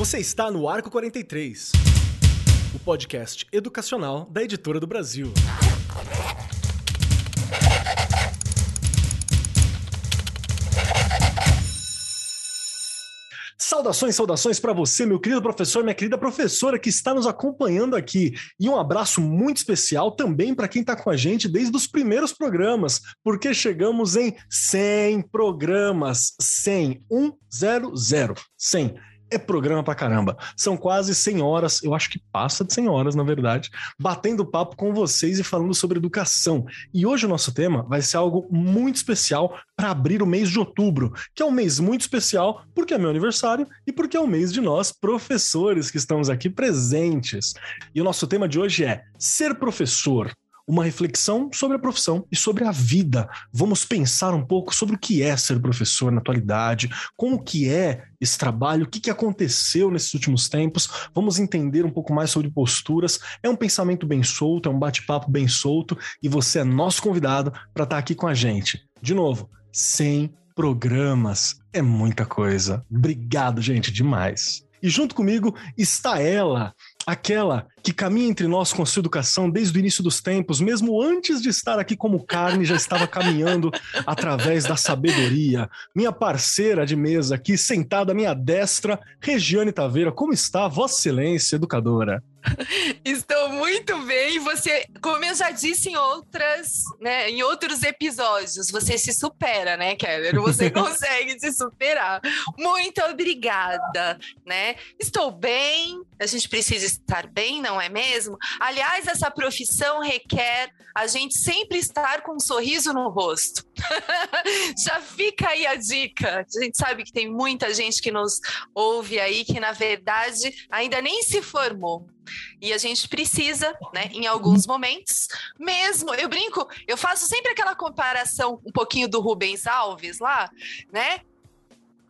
Você está no Arco 43, o podcast educacional da Editora do Brasil. Saudações, saudações para você, meu querido professor, minha querida professora que está nos acompanhando aqui. E um abraço muito especial também para quem está com a gente desde os primeiros programas, porque chegamos em 100 programas. 100, 100, 100 é programa pra caramba. São quase 100 horas, eu acho que passa de 100 horas, na verdade, batendo papo com vocês e falando sobre educação. E hoje o nosso tema vai ser algo muito especial para abrir o mês de outubro, que é um mês muito especial porque é meu aniversário e porque é o mês de nós, professores, que estamos aqui presentes. E o nosso tema de hoje é ser professor uma reflexão sobre a profissão e sobre a vida. Vamos pensar um pouco sobre o que é ser professor na atualidade, como que é esse trabalho, o que, que aconteceu nesses últimos tempos. Vamos entender um pouco mais sobre posturas. É um pensamento bem solto, é um bate-papo bem solto e você é nosso convidado para estar tá aqui com a gente. De novo, 100 programas é muita coisa. Obrigado, gente, demais. E junto comigo está ela, aquela que caminha entre nós com a sua educação desde o início dos tempos, mesmo antes de estar aqui como carne, já estava caminhando através da sabedoria. Minha parceira de mesa aqui, sentada à minha destra, Regiane Taveira. Como está, Vossa Excelência, educadora? Estou muito bem. Você, como eu já disse em outras, né, em outros episódios, você se supera, né, Keller? Você consegue se superar. Muito obrigada, né? Estou bem. A gente precisa estar bem, não é mesmo? Aliás, essa profissão requer a gente sempre estar com um sorriso no rosto. Já fica aí a dica. A gente sabe que tem muita gente que nos ouve aí que, na verdade, ainda nem se formou. E a gente precisa, né, em alguns momentos, mesmo, eu brinco, eu faço sempre aquela comparação um pouquinho do Rubens Alves lá, né?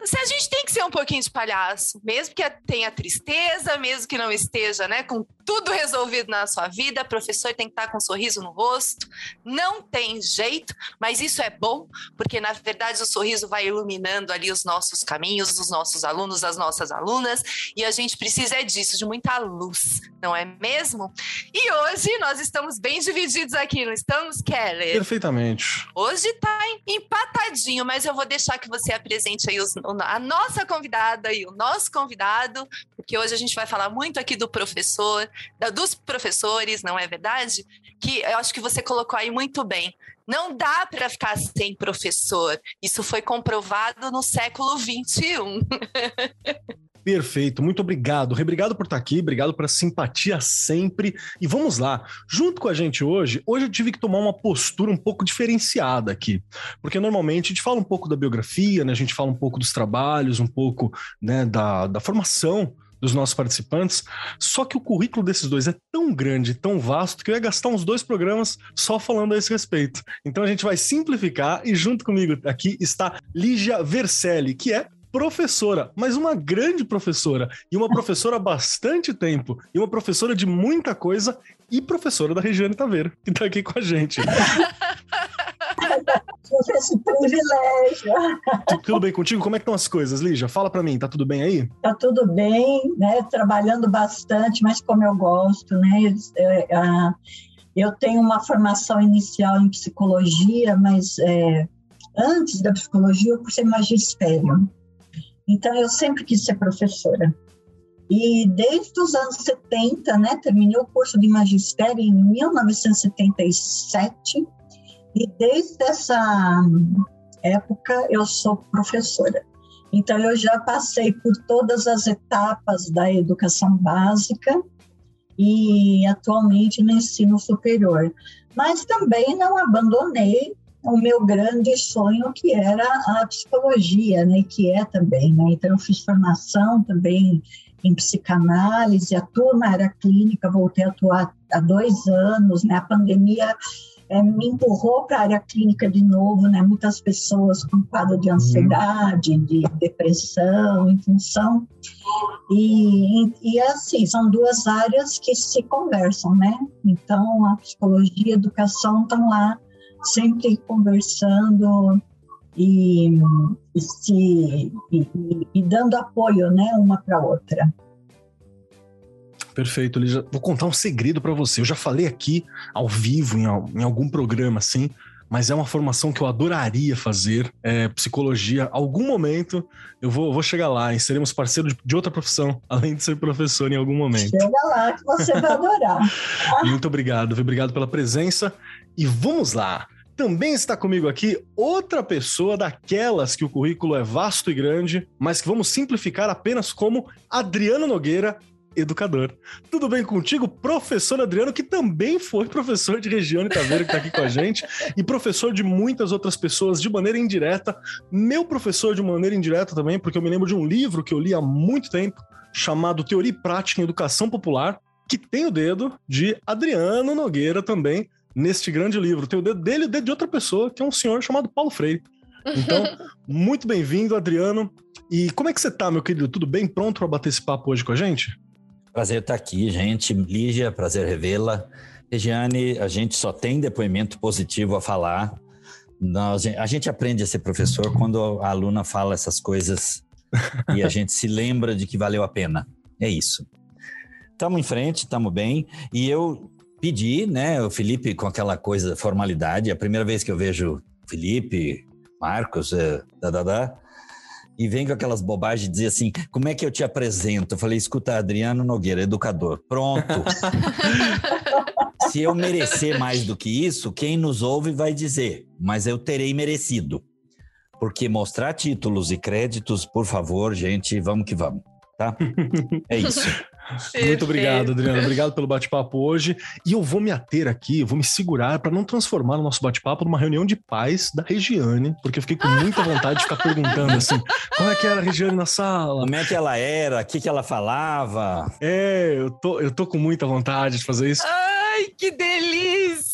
se a gente tem que ser um pouquinho de palhaço, mesmo que tenha tristeza, mesmo que não esteja, né, com tudo resolvido na sua vida, professor tem que estar com um sorriso no rosto. Não tem jeito, mas isso é bom, porque na verdade o sorriso vai iluminando ali os nossos caminhos, os nossos alunos, as nossas alunas, e a gente precisa é disso, de muita luz, não é mesmo? E hoje nós estamos bem divididos aqui, não estamos, Kelly? Perfeitamente. Hoje tá empatadinho, mas eu vou deixar que você apresente aí os, a nossa convidada e o nosso convidado, porque hoje a gente vai falar muito aqui do professor, dos professores, não é verdade? Que eu acho que você colocou aí muito bem. Não dá para ficar sem professor. Isso foi comprovado no século XXI. Perfeito, muito obrigado. Obrigado por estar aqui, obrigado pela simpatia sempre. E vamos lá, junto com a gente hoje, hoje eu tive que tomar uma postura um pouco diferenciada aqui, porque normalmente a gente fala um pouco da biografia, né? a gente fala um pouco dos trabalhos, um pouco né, da, da formação dos nossos participantes. Só que o currículo desses dois é tão grande, tão vasto, que eu ia gastar uns dois programas só falando a esse respeito. Então a gente vai simplificar e junto comigo aqui está Lígia Vercelli, que é professora, mas uma grande professora, e uma professora há bastante tempo, e uma professora de muita coisa, e professora da Regiane Taveira, que está aqui com a gente. esse privilégio. Tudo bem contigo? Como é que estão as coisas, Lígia? Fala para mim, tá tudo bem aí? Tá tudo bem, né? Trabalhando bastante, mas como eu gosto, né? Eu, eu tenho uma formação inicial em psicologia, mas é, antes da psicologia eu cursei magistério. Então eu sempre quis ser professora. E desde os anos 70, né, terminei o curso de magistério em 1977 e desde essa época eu sou professora. Então eu já passei por todas as etapas da educação básica e atualmente no ensino superior. Mas também não abandonei o meu grande sonho que era a psicologia, né, que é também, né? Então eu fiz formação também em psicanálise, atuo na área clínica, voltei a atuar há dois anos, né? A pandemia é, me empurrou para a área clínica de novo, né? Muitas pessoas com quadro de ansiedade, de depressão, em função. E, e assim, são duas áreas que se conversam, né? Então, a psicologia e a educação estão lá sempre conversando e, e, se, e, e dando apoio né, uma para outra. Perfeito, Lígia. Vou contar um segredo para você. Eu já falei aqui ao vivo, em, em, algum programa assim, mas é uma formação que eu adoraria fazer. É, psicologia. Algum momento eu vou, vou chegar lá e seremos parceiros de, de, outra profissão, além de ser professor em algum momento. Chega lá que você vai adorar. Muito obrigado, obrigado pela presença. E vamos lá. Também está comigo aqui outra pessoa daquelas que o currículo é vasto e grande, mas que vamos simplificar apenas como Adriano Nogueira, educador. Tudo bem contigo, professor Adriano, que também foi professor de Regiane Taveira, que está aqui com a gente, e professor de muitas outras pessoas de maneira indireta. Meu professor de maneira indireta também, porque eu me lembro de um livro que eu li há muito tempo, chamado Teoria e Prática em Educação Popular, que tem o dedo de Adriano Nogueira também, neste grande livro. Tem o dedo dele e o dedo de outra pessoa, que é um senhor chamado Paulo Freire. Então, muito bem-vindo, Adriano. E como é que você tá, meu querido? Tudo bem? Pronto para bater esse papo hoje com a gente? Prazer estar aqui, gente. Lígia, prazer revê-la. Regiane, a gente só tem depoimento positivo a falar. Nós, a gente aprende a ser professor quando a aluna fala essas coisas e a gente se lembra de que valeu a pena. É isso. Estamos em frente, estamos bem. E eu pedi, né, o Felipe com aquela coisa, formalidade. É a primeira vez que eu vejo Felipe, Marcos, é, da, da, da e vem com aquelas bobagens de dizer assim: como é que eu te apresento? Eu falei: escuta, Adriano Nogueira, educador. Pronto. Se eu merecer mais do que isso, quem nos ouve vai dizer, mas eu terei merecido. Porque mostrar títulos e créditos, por favor, gente, vamos que vamos, tá? É isso. Muito obrigado, Adriano. Obrigado pelo bate-papo hoje. E eu vou me ater aqui, eu vou me segurar para não transformar o nosso bate-papo numa reunião de paz da Regiane, porque eu fiquei com muita vontade de ficar perguntando assim: como é que era a Regiane na sala? Como é que ela era? O que, que ela falava? É, eu tô, eu tô com muita vontade de fazer isso. Ai, que delícia!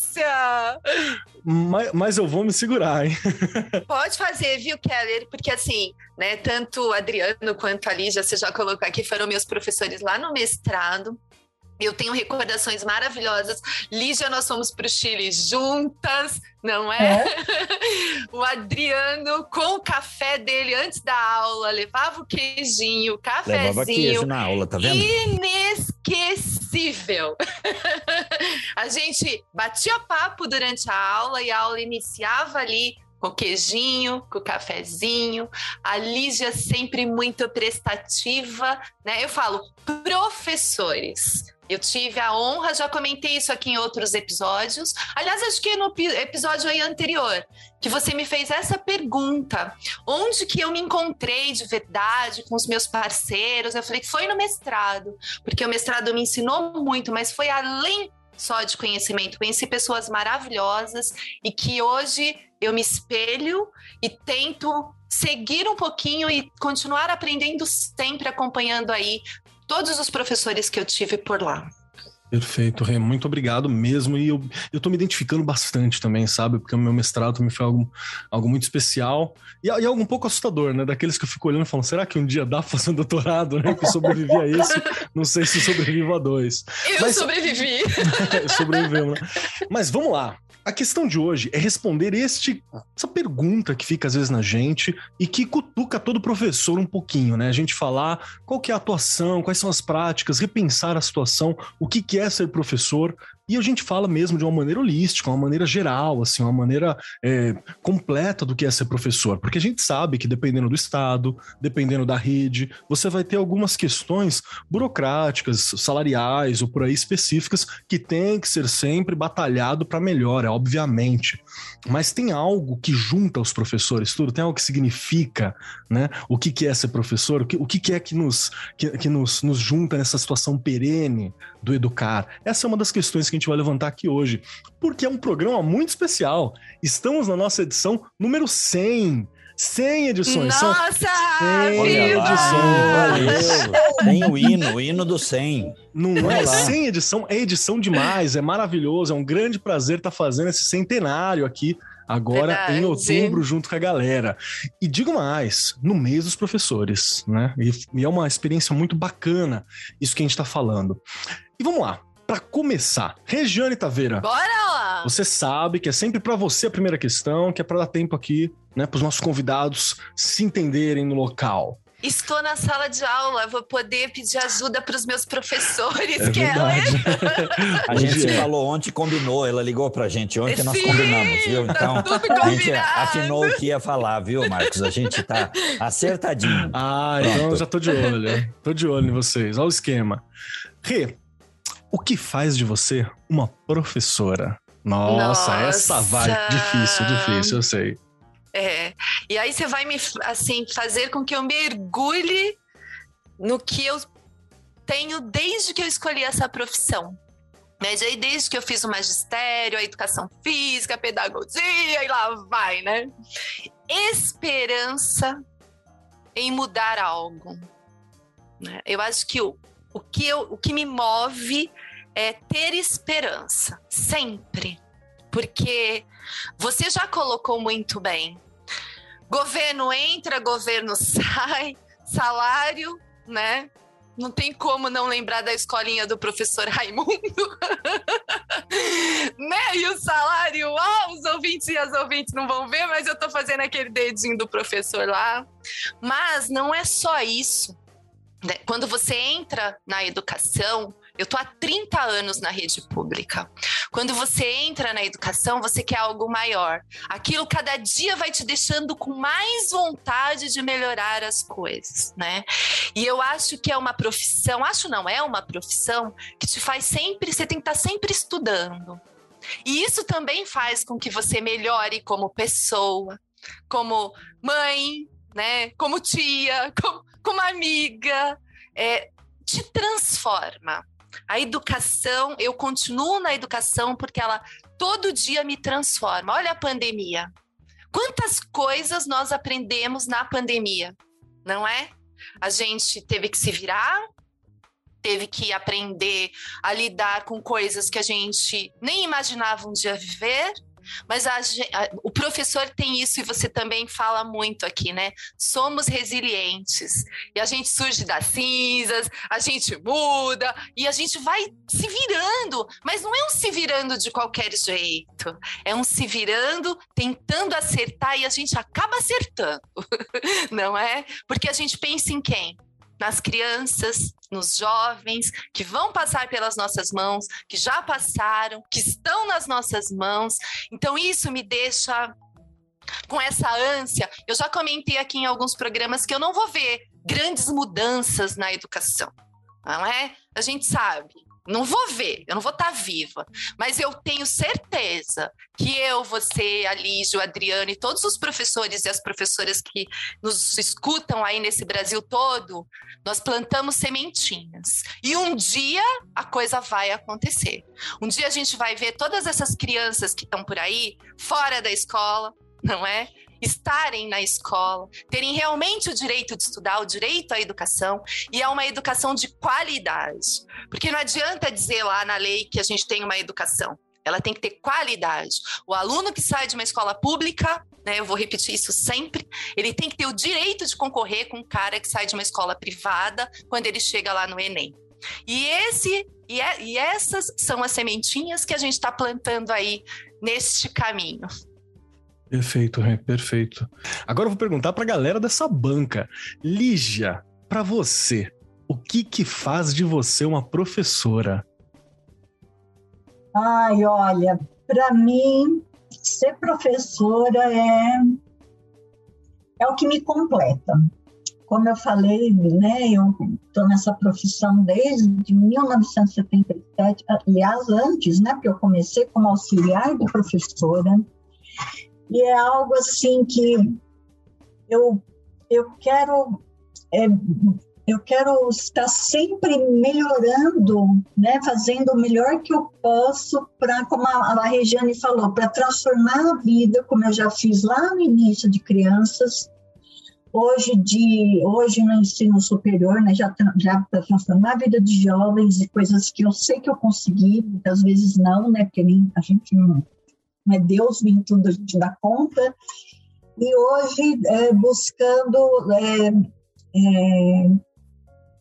Mas, mas, eu vou me segurar, hein? Pode fazer, viu, Keller? Porque assim, né, tanto o Adriano quanto a Lígia, você já colocou aqui, foram meus professores lá no mestrado. Eu tenho recordações maravilhosas. Lígia, nós fomos para o Chile juntas, não é? é? o Adriano, com o café dele antes da aula, levava o queijinho, o cafezinho. Levava queijo na aula, tá vendo? Inesquecível. a gente batia papo durante a aula e a aula iniciava ali com o queijinho, com o cafezinho. A Lígia sempre muito prestativa, né? Eu falo, professores eu tive a honra, já comentei isso aqui em outros episódios. Aliás, acho que no episódio aí anterior, que você me fez essa pergunta: onde que eu me encontrei de verdade com os meus parceiros? Eu falei que foi no mestrado, porque o mestrado me ensinou muito, mas foi além só de conhecimento. Conheci pessoas maravilhosas e que hoje eu me espelho e tento seguir um pouquinho e continuar aprendendo sempre, acompanhando aí todos os professores que eu tive por lá. Perfeito, Rê. Muito obrigado mesmo. E eu, eu tô me identificando bastante também, sabe? Porque o meu mestrado também foi algo, algo muito especial e, e algo um pouco assustador, né? Daqueles que eu fico olhando e falando, será que um dia dá pra fazer um doutorado, né? Que eu sobrevivi a isso. Não sei se sobrevivo a dois. Eu Mas, sobrevivi. Sobrevivemos, né? Mas vamos lá. A questão de hoje é responder este, essa pergunta que fica às vezes na gente e que cutuca todo professor um pouquinho, né? A gente falar qual que é a atuação, quais são as práticas, repensar a situação, o que, que é ser professor, e a gente fala mesmo de uma maneira holística, uma maneira geral, assim, uma maneira é, completa do que é ser professor. Porque a gente sabe que dependendo do estado, dependendo da rede, você vai ter algumas questões burocráticas, salariais ou por aí específicas que tem que ser sempre batalhado para melhora, obviamente. Mas tem algo que junta os professores, tudo, tem algo que significa, né? O que, que é ser professor, o que, o que, é que, nos, que, que nos, nos junta nessa situação perene do educar. Essa é uma das questões que a gente vai levantar aqui hoje, porque é um programa muito especial. Estamos na nossa edição número 100. 100 edições. Nossa! 100 edições. Tem o hino, o hino do 100. Não é 100 edição, é edição demais, é maravilhoso, é um grande prazer estar fazendo esse centenário aqui agora Verdade. em outubro junto com a galera. E digo mais, no mês dos professores, né? E, e é uma experiência muito bacana isso que a gente está falando. E vamos lá, para começar, Regiane Taveira. Bora lá! Você sabe que é sempre para você a primeira questão, que é para dar tempo aqui, né, para os nossos convidados se entenderem no local. Estou na sala de aula, vou poder pedir ajuda para os meus professores, É Keller. A Bom gente se dia. falou ontem, combinou, ela ligou pra gente ontem, nós Sim, combinamos, viu? tá Então, tudo a gente afinou o que ia falar, viu, Marcos? A gente tá acertadinho. Ah, Pronto. então eu já tô de olho. tô de olho em vocês. Olha o esquema. Rê, o que faz de você uma professora? Nossa, Nossa. essa vai. Difícil, difícil, eu sei. É. E aí você vai me assim fazer com que eu mergulhe no que eu tenho desde que eu escolhi essa profissão. Mas aí desde que eu fiz o magistério, a educação física, a pedagogia e lá vai, né? Esperança em mudar algo. né? Eu acho que o, o, que eu, o que me move é ter esperança, sempre. Porque você já colocou muito bem. Governo entra, governo sai, salário, né? Não tem como não lembrar da escolinha do professor Raimundo. né? E o salário, ó, os ouvintes e as ouvintes não vão ver, mas eu tô fazendo aquele dedinho do professor lá. Mas não é só isso. Né? Quando você entra na educação, eu tô há 30 anos na rede pública. Quando você entra na educação, você quer algo maior. Aquilo cada dia vai te deixando com mais vontade de melhorar as coisas, né? E eu acho que é uma profissão, acho não, é uma profissão que te faz sempre, você tem que estar sempre estudando. E isso também faz com que você melhore como pessoa, como mãe, né? Como tia, como, como amiga. É, te transforma. A educação, eu continuo na educação porque ela todo dia me transforma. Olha a pandemia. Quantas coisas nós aprendemos na pandemia, não é? A gente teve que se virar, teve que aprender a lidar com coisas que a gente nem imaginava um dia viver. Mas a a- o professor tem isso e você também fala muito aqui, né? Somos resilientes. E a gente surge das cinzas, a gente muda e a gente vai se virando. Mas não é um se virando de qualquer jeito. É um se virando, tentando acertar e a gente acaba acertando. Não é? Porque a gente pensa em quem? Nas crianças, nos jovens que vão passar pelas nossas mãos, que já passaram, que estão nas nossas mãos. Então, isso me deixa com essa ânsia. Eu já comentei aqui em alguns programas que eu não vou ver grandes mudanças na educação, não é? A gente sabe. Não vou ver, eu não vou estar viva, mas eu tenho certeza que eu, você, a Lígia, o Adriano e todos os professores e as professoras que nos escutam aí nesse Brasil todo, nós plantamos sementinhas. E um dia a coisa vai acontecer. Um dia a gente vai ver todas essas crianças que estão por aí, fora da escola, não é? Estarem na escola, terem realmente o direito de estudar, o direito à educação, e é uma educação de qualidade. Porque não adianta dizer lá na lei que a gente tem uma educação. Ela tem que ter qualidade. O aluno que sai de uma escola pública, né, eu vou repetir isso sempre, ele tem que ter o direito de concorrer com um cara que sai de uma escola privada quando ele chega lá no Enem. E esse e, é- e essas são as sementinhas que a gente está plantando aí neste caminho. Perfeito, Rê, perfeito. Agora eu vou perguntar pra galera dessa banca. Lígia, pra você, o que que faz de você uma professora? Ai, olha, para mim, ser professora é, é o que me completa. Como eu falei, né, eu estou nessa profissão desde 1977, aliás, antes, né, porque eu comecei como auxiliar de professora, e é algo assim que eu, eu quero é, eu quero estar sempre melhorando, né, fazendo o melhor que eu posso para, como a, a Regiane falou, para transformar a vida, como eu já fiz lá no início de crianças, hoje de hoje no ensino superior, né, já já para transformar a vida de jovens e coisas que eu sei que eu consegui, muitas vezes não, né, porque nem, a gente não, é Deus, nem tudo a gente dá conta. E hoje é, buscando é, é,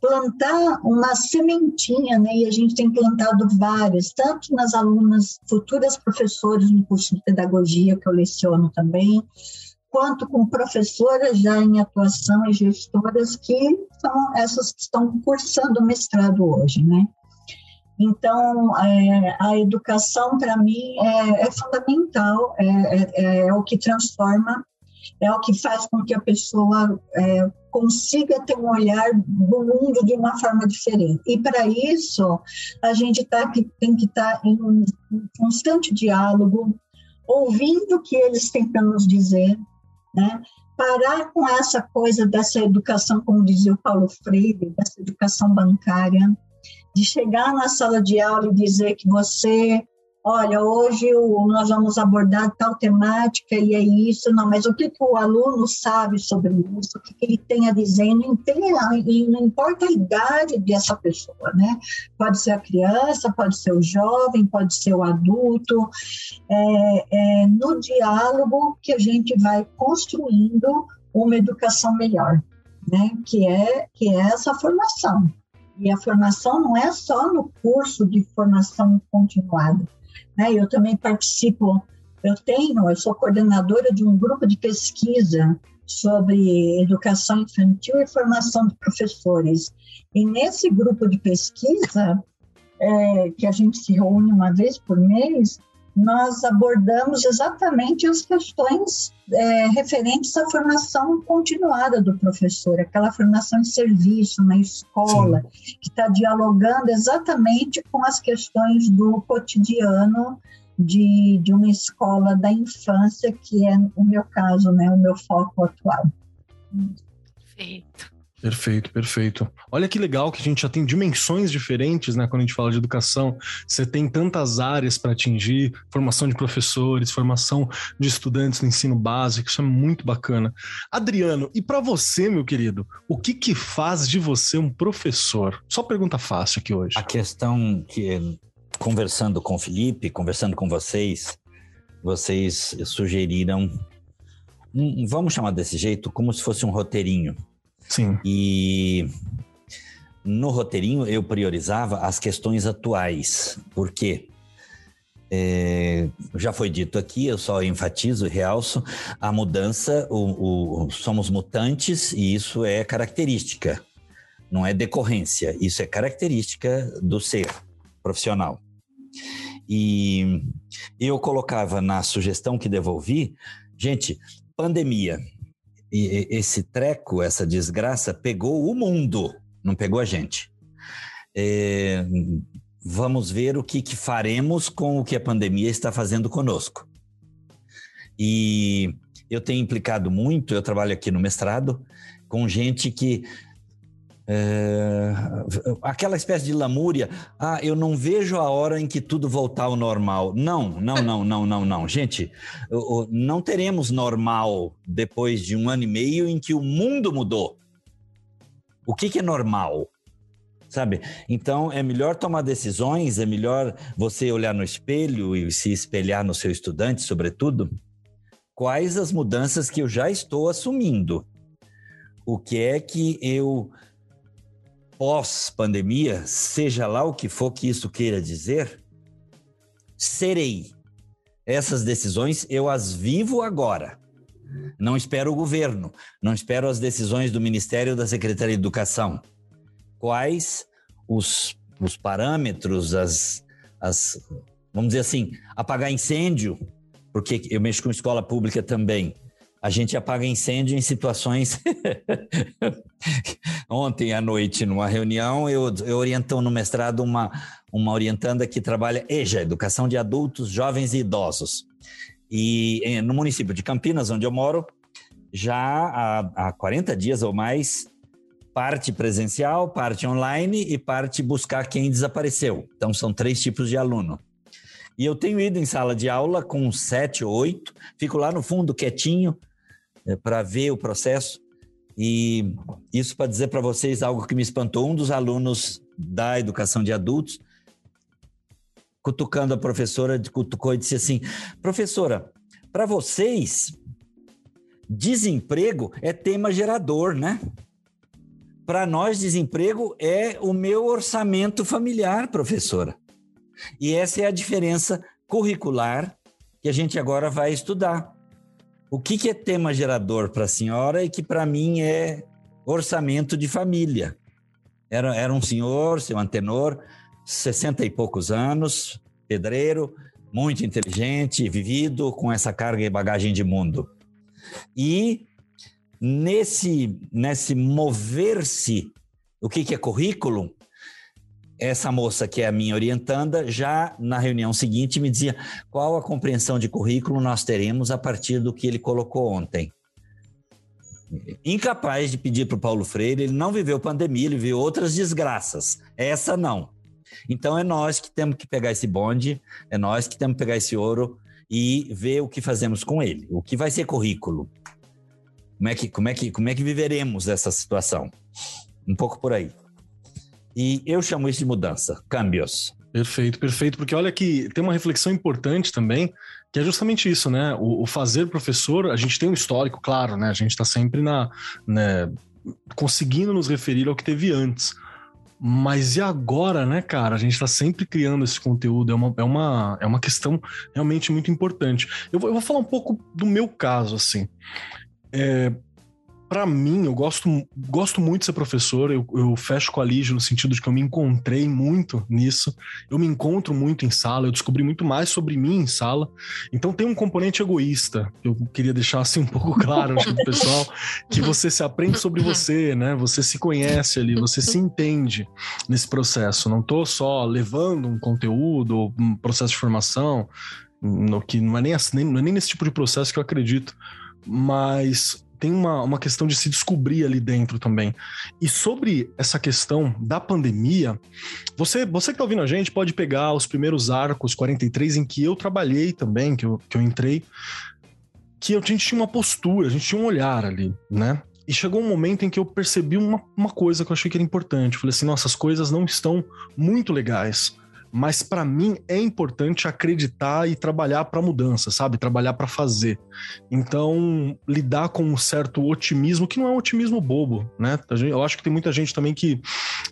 plantar uma sementinha, né? E a gente tem plantado várias, tanto nas alunas, futuras professores no curso de pedagogia que eu leciono também, quanto com professoras já em atuação e gestoras que são essas que estão cursando mestrado hoje, né? Então, é, a educação, para mim, é, é fundamental, é, é, é, o que transforma, é o que faz com que a pessoa é, consiga ter um olhar do mundo de uma forma diferente. E, para isso, a gente tá, tem que estar tá em um constante diálogo, ouvindo o que eles têm para nos dizer, né? parar com essa coisa dessa educação, como dizia o Paulo Freire, dessa educação bancária, de chegar na sala de aula e dizer que você, olha, hoje nós vamos abordar tal temática e é isso, não, mas o que, que o aluno sabe sobre isso, o que, que ele tem a dizer, não, não importa a idade dessa pessoa, né? Pode ser a criança, pode ser o jovem, pode ser o adulto, é, é no diálogo que a gente vai construindo uma educação melhor, né? Que é, que é essa formação. E a formação não é só no curso de formação continuada. Né? Eu também participo, eu tenho, eu sou coordenadora de um grupo de pesquisa sobre educação infantil e formação de professores. E nesse grupo de pesquisa, é, que a gente se reúne uma vez por mês, nós abordamos exatamente as questões é, referentes à formação continuada do professor, aquela formação em serviço, na escola, Sim. que está dialogando exatamente com as questões do cotidiano de, de uma escola da infância, que é o meu caso, né, o meu foco atual. Perfeito. Perfeito, perfeito. Olha que legal que a gente já tem dimensões diferentes, né? Quando a gente fala de educação, você tem tantas áreas para atingir, formação de professores, formação de estudantes no ensino básico, isso é muito bacana. Adriano, e para você, meu querido, o que que faz de você um professor? Só pergunta fácil aqui hoje. A questão que conversando com o Felipe, conversando com vocês, vocês sugeriram, vamos chamar desse jeito, como se fosse um roteirinho Sim. E no roteirinho eu priorizava as questões atuais. Por quê? É, já foi dito aqui, eu só enfatizo e realço a mudança, o, o, somos mutantes e isso é característica, não é decorrência, isso é característica do ser profissional. E eu colocava na sugestão que devolvi, gente, pandemia, e esse treco, essa desgraça, pegou o mundo, não pegou a gente. É, vamos ver o que, que faremos com o que a pandemia está fazendo conosco. E eu tenho implicado muito, eu trabalho aqui no mestrado, com gente que é, aquela espécie de lamúria, ah, eu não vejo a hora em que tudo voltar ao normal. Não, não, não, não, não, não. Gente, não teremos normal depois de um ano e meio em que o mundo mudou. O que, que é normal? Sabe? Então é melhor tomar decisões, é melhor você olhar no espelho e se espelhar no seu estudante, sobretudo. Quais as mudanças que eu já estou assumindo? O que é que eu pós-pandemia, seja lá o que for que isso queira dizer, serei. Essas decisões eu as vivo agora. Não espero o governo, não espero as decisões do Ministério da Secretaria de Educação. Quais os, os parâmetros, as, as, vamos dizer assim, apagar incêndio, porque eu mexo com escola pública também a gente apaga incêndio em situações. Ontem à noite, numa reunião, eu, eu no mestrado uma, uma orientanda que trabalha EJA, Educação de Adultos, Jovens e Idosos. E no município de Campinas, onde eu moro, já há, há 40 dias ou mais, parte presencial, parte online e parte buscar quem desapareceu. Então, são três tipos de aluno. E eu tenho ido em sala de aula com sete ou oito, fico lá no fundo quietinho, é, para ver o processo. E isso para dizer para vocês algo que me espantou. Um dos alunos da educação de adultos, cutucando a professora, cutucou e disse assim: professora, para vocês, desemprego é tema gerador, né? para nós, desemprego é o meu orçamento familiar, professora. E essa é a diferença curricular que a gente agora vai estudar. O que, que é tema gerador para a senhora e que para mim é orçamento de família? Era, era um senhor, seu antenor, 60 e poucos anos, pedreiro, muito inteligente, vivido, com essa carga e bagagem de mundo. E nesse, nesse mover-se, o que, que é currículo? Essa moça, que é a minha orientanda, já na reunião seguinte me dizia qual a compreensão de currículo nós teremos a partir do que ele colocou ontem. Incapaz de pedir para o Paulo Freire, ele não viveu pandemia, ele viveu outras desgraças. Essa não. Então é nós que temos que pegar esse bonde, é nós que temos que pegar esse ouro e ver o que fazemos com ele. O que vai ser currículo? Como é que, como é que, como é que viveremos essa situação? Um pouco por aí. E eu chamo isso de mudança, câmbios. Perfeito, perfeito, porque olha que tem uma reflexão importante também, que é justamente isso, né? O, o fazer professor, a gente tem um histórico, claro, né? A gente está sempre na, né, conseguindo nos referir ao que teve antes. Mas e agora, né, cara? A gente está sempre criando esse conteúdo, é uma, é uma, é uma questão realmente muito importante. Eu vou, eu vou falar um pouco do meu caso, assim. É, para mim, eu gosto, gosto muito de ser professor, eu, eu fecho com a Lígia no sentido de que eu me encontrei muito nisso, eu me encontro muito em sala, eu descobri muito mais sobre mim em sala, então tem um componente egoísta, eu queria deixar assim um pouco claro pro pessoal, que você se aprende sobre você, né, você se conhece ali, você se entende nesse processo, não tô só levando um conteúdo, um processo de formação, no que não é nem, assim, não é nem nesse tipo de processo que eu acredito, mas tem uma, uma questão de se descobrir ali dentro também. E sobre essa questão da pandemia, você, você que está ouvindo a gente pode pegar os primeiros arcos 43 em que eu trabalhei também, que eu, que eu entrei, que a gente tinha uma postura, a gente tinha um olhar ali, né? E chegou um momento em que eu percebi uma, uma coisa que eu achei que era importante. Eu falei assim, nossa, as coisas não estão muito legais mas para mim é importante acreditar e trabalhar para mudança, sabe? Trabalhar para fazer. Então, lidar com um certo otimismo, que não é um otimismo bobo, né? Eu acho que tem muita gente também que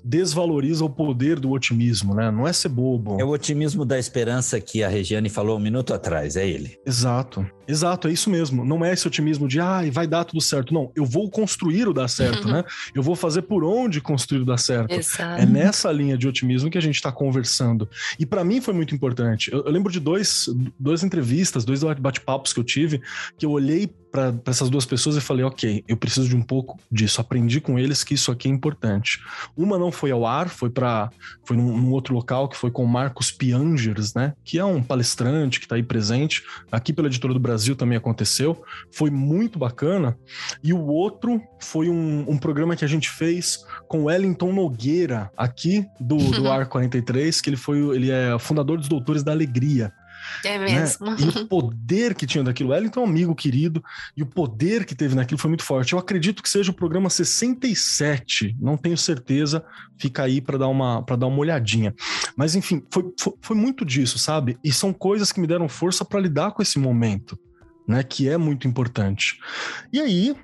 desvaloriza o poder do otimismo, né? Não é ser bobo. É o otimismo da esperança que a Regiane falou um minuto atrás, é ele. Exato. Exato, é isso mesmo. Não é esse otimismo de, ah, vai dar tudo certo. Não, eu vou construir o dar certo, né? Eu vou fazer por onde construir o dar certo. Exato. É nessa linha de otimismo que a gente está conversando. E para mim foi muito importante. Eu, eu, lembro de dois, duas entrevistas, dois bate-papos que eu tive, que eu olhei para essas duas pessoas e falei, ok, eu preciso de um pouco disso. Aprendi com eles que isso aqui é importante. Uma não foi ao ar, foi para foi num, num, outro local que foi com o Marcos Piangers, né? Que é um palestrante que está aí presente. Aqui pela Editora do Brasil também aconteceu. Foi muito bacana. E o outro foi um, um programa que a gente fez com Wellington Nogueira, aqui do, do Ar 43, que ele foi ele é fundador dos Doutores da Alegria. É mesmo. Né? E o poder que tinha daquilo, Wellington é um amigo querido, e o poder que teve naquilo foi muito forte. Eu acredito que seja o programa 67, não tenho certeza, fica aí para dar, uma, dar uma olhadinha. Mas enfim, foi, foi, foi muito disso, sabe? E são coisas que me deram força para lidar com esse momento, né? Que é muito importante. E aí,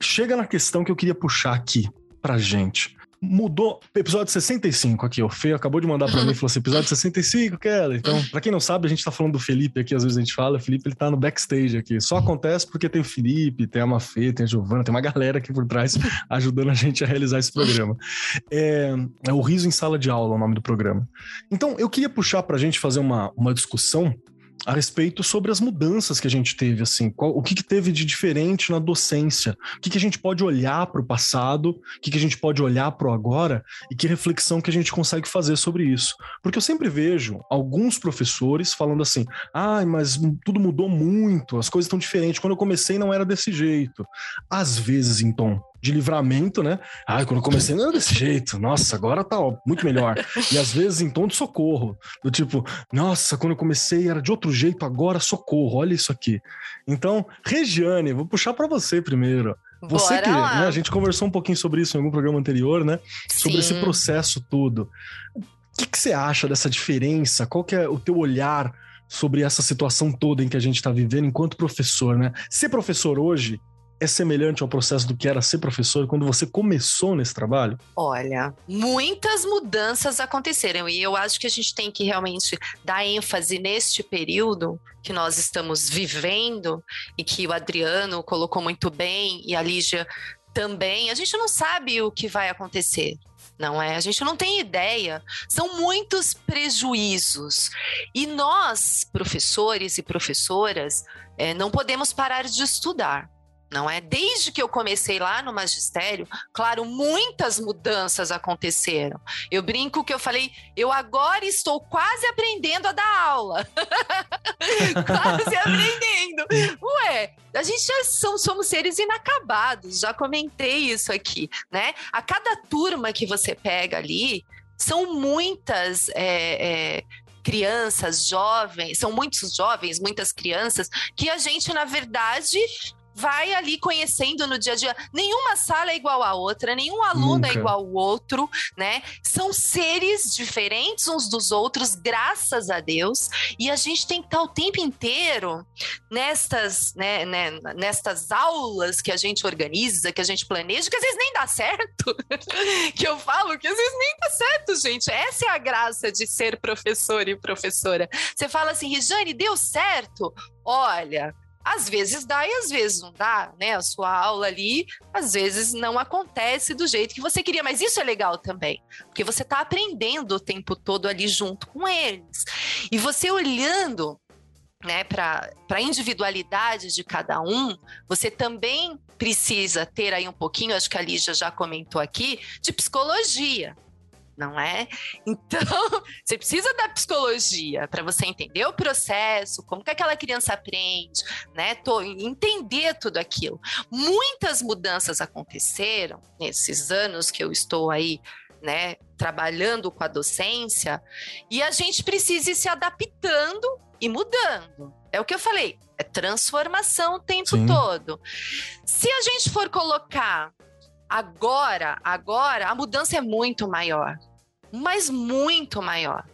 chega na questão que eu queria puxar aqui pra gente mudou. Episódio 65 aqui, o Fê acabou de mandar para mim e falou assim: episódio 65, Keller. Então, para quem não sabe, a gente tá falando do Felipe aqui, às vezes a gente fala, o Felipe ele tá no backstage aqui. Só acontece porque tem o Felipe, tem a Mafê, tem a Giovana, tem uma galera aqui por trás ajudando a gente a realizar esse programa. É, é o Riso em Sala de Aula, o nome do programa. Então, eu queria puxar pra gente fazer uma, uma discussão a respeito sobre as mudanças que a gente teve, assim, qual, o que, que teve de diferente na docência, o que, que a gente pode olhar para o passado, o que, que a gente pode olhar para o agora e que reflexão que a gente consegue fazer sobre isso. Porque eu sempre vejo alguns professores falando assim, ah, mas tudo mudou muito, as coisas estão diferentes, quando eu comecei não era desse jeito. Às vezes, então, de livramento, né? Ah, quando eu comecei não era desse jeito. Nossa, agora tá ó, muito melhor. E às vezes em tom de socorro, do tipo, nossa, quando eu comecei era de outro jeito, agora socorro. Olha isso aqui. Então, Regiane, vou puxar para você primeiro. Você Bora que, né, a gente conversou um pouquinho sobre isso em algum programa anterior, né? Sobre Sim. esse processo todo. O que, que você acha dessa diferença? Qual que é o teu olhar sobre essa situação toda em que a gente está vivendo enquanto professor, né? Ser professor hoje é semelhante ao processo do que era ser professor quando você começou nesse trabalho? Olha, muitas mudanças aconteceram e eu acho que a gente tem que realmente dar ênfase neste período que nós estamos vivendo e que o Adriano colocou muito bem e a Lígia também. A gente não sabe o que vai acontecer não é? A gente não tem ideia. São muitos prejuízos. E nós, professores e professoras, é, não podemos parar de estudar não é? Desde que eu comecei lá no magistério, claro, muitas mudanças aconteceram. Eu brinco que eu falei, eu agora estou quase aprendendo a dar aula. quase aprendendo. Ué, a gente já são, somos seres inacabados, já comentei isso aqui, né? A cada turma que você pega ali, são muitas é, é, crianças, jovens, são muitos jovens, muitas crianças, que a gente, na verdade, vai ali conhecendo no dia a dia. Nenhuma sala é igual à outra, nenhum aluno é Nunca. é igual ao outro, né? São seres diferentes uns dos outros, graças a Deus. E a gente tem que estar o tempo inteiro nestas, né, né, nestas aulas que a gente organiza, que a gente planeja, que às vezes nem dá certo. que eu falo que às vezes nem dá certo, gente. Essa é a graça de ser professor e professora. Você fala assim, Rijane, deu certo? Olha, às vezes dá e às vezes não dá, né? A sua aula ali, às vezes não acontece do jeito que você queria, mas isso é legal também, porque você está aprendendo o tempo todo ali junto com eles. E você olhando né, para a individualidade de cada um, você também precisa ter aí um pouquinho, acho que a Lígia já comentou aqui, de psicologia não é? Então, você precisa da psicologia para você entender o processo, como que aquela criança aprende, né? Tô, entender tudo aquilo. Muitas mudanças aconteceram nesses anos que eu estou aí, né, trabalhando com a docência, e a gente precisa ir se adaptando e mudando. É o que eu falei, é transformação o tempo Sim. todo. Se a gente for colocar agora, agora, a mudança é muito maior mas muito maior.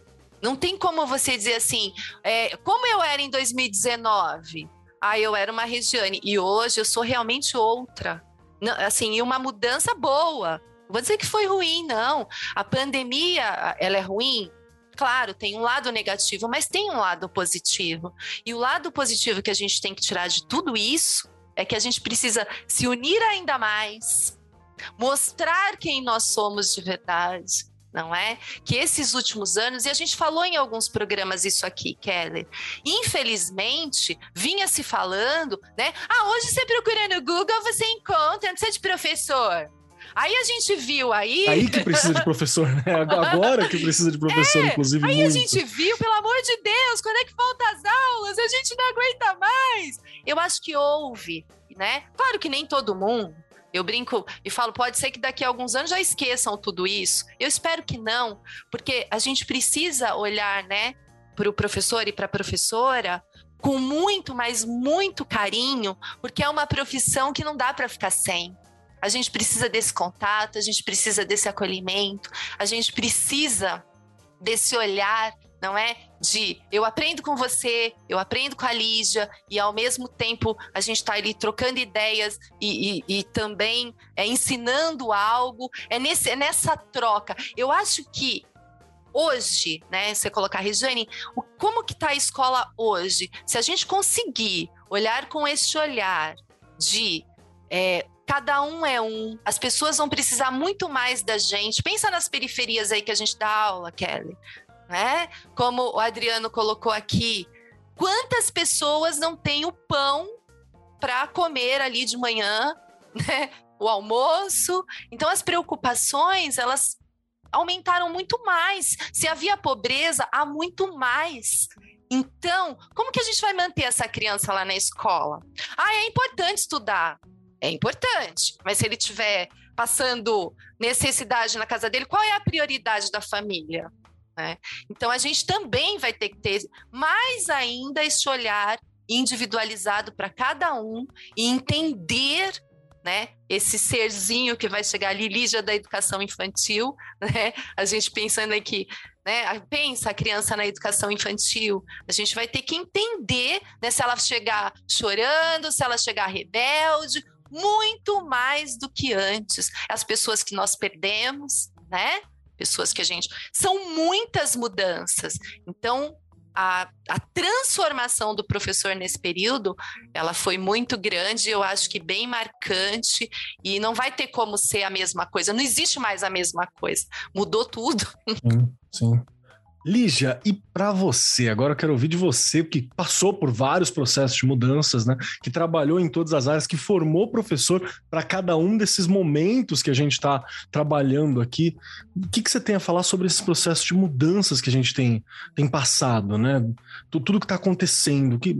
Não tem como você dizer assim, é, como eu era em 2019, ah, eu era uma Regiane, e hoje eu sou realmente outra. Não, assim, uma mudança boa. Vou dizer que foi ruim, não. A pandemia, ela é ruim? Claro, tem um lado negativo, mas tem um lado positivo. E o lado positivo que a gente tem que tirar de tudo isso é que a gente precisa se unir ainda mais, mostrar quem nós somos de verdade, não é? Que esses últimos anos, e a gente falou em alguns programas isso aqui, Keller, infelizmente, vinha se falando, né? Ah, hoje você procura no Google, você encontra, não precisa de professor. Aí a gente viu aí. Aí que precisa de professor, né? Agora que precisa de professor, é, inclusive. Aí muito. a gente viu, pelo amor de Deus, quando é que volta as aulas? A gente não aguenta mais. Eu acho que houve, né? Claro que nem todo mundo, eu brinco e falo, pode ser que daqui a alguns anos já esqueçam tudo isso. Eu espero que não, porque a gente precisa olhar, né, para o professor e para a professora com muito, mas muito carinho, porque é uma profissão que não dá para ficar sem. A gente precisa desse contato, a gente precisa desse acolhimento, a gente precisa desse olhar não é? De eu aprendo com você, eu aprendo com a Lígia, e ao mesmo tempo a gente está ali trocando ideias e, e, e também é, ensinando algo. É, nesse, é nessa troca. Eu acho que hoje, né? Você colocar, Regiane, o, como que está a escola hoje? Se a gente conseguir olhar com esse olhar de é, cada um é um, as pessoas vão precisar muito mais da gente. Pensa nas periferias aí que a gente dá aula, Kelly né? Como o Adriano colocou aqui, quantas pessoas não têm o pão para comer ali de manhã, né? O almoço. Então as preocupações, elas aumentaram muito mais. Se havia pobreza, há muito mais. Então, como que a gente vai manter essa criança lá na escola? Ah, é importante estudar. É importante, mas se ele tiver passando necessidade na casa dele, qual é a prioridade da família? Né? Então a gente também vai ter que ter mais ainda esse olhar individualizado para cada um e entender né, esse serzinho que vai chegar ali, Lígia da educação infantil, né? A gente pensando aqui, né? Pensa a criança na educação infantil, a gente vai ter que entender né, se ela chegar chorando, se ela chegar rebelde, muito mais do que antes. As pessoas que nós perdemos, né? Pessoas que a gente. São muitas mudanças. Então, a, a, transformação do professor nesse período, ela foi muito grande, eu acho que bem marcante, e não vai ter como ser a mesma coisa, não existe mais a mesma coisa, mudou tudo. Sim, sim. Lígia, e para você, agora eu quero ouvir de você, que passou por vários processos de mudanças, né? Que trabalhou em todas as áreas, que formou professor para cada um desses momentos que a gente está trabalhando aqui. O que, que você tem a falar sobre esses processos de mudanças que a gente tem, tem passado, né? Tudo que está acontecendo, que,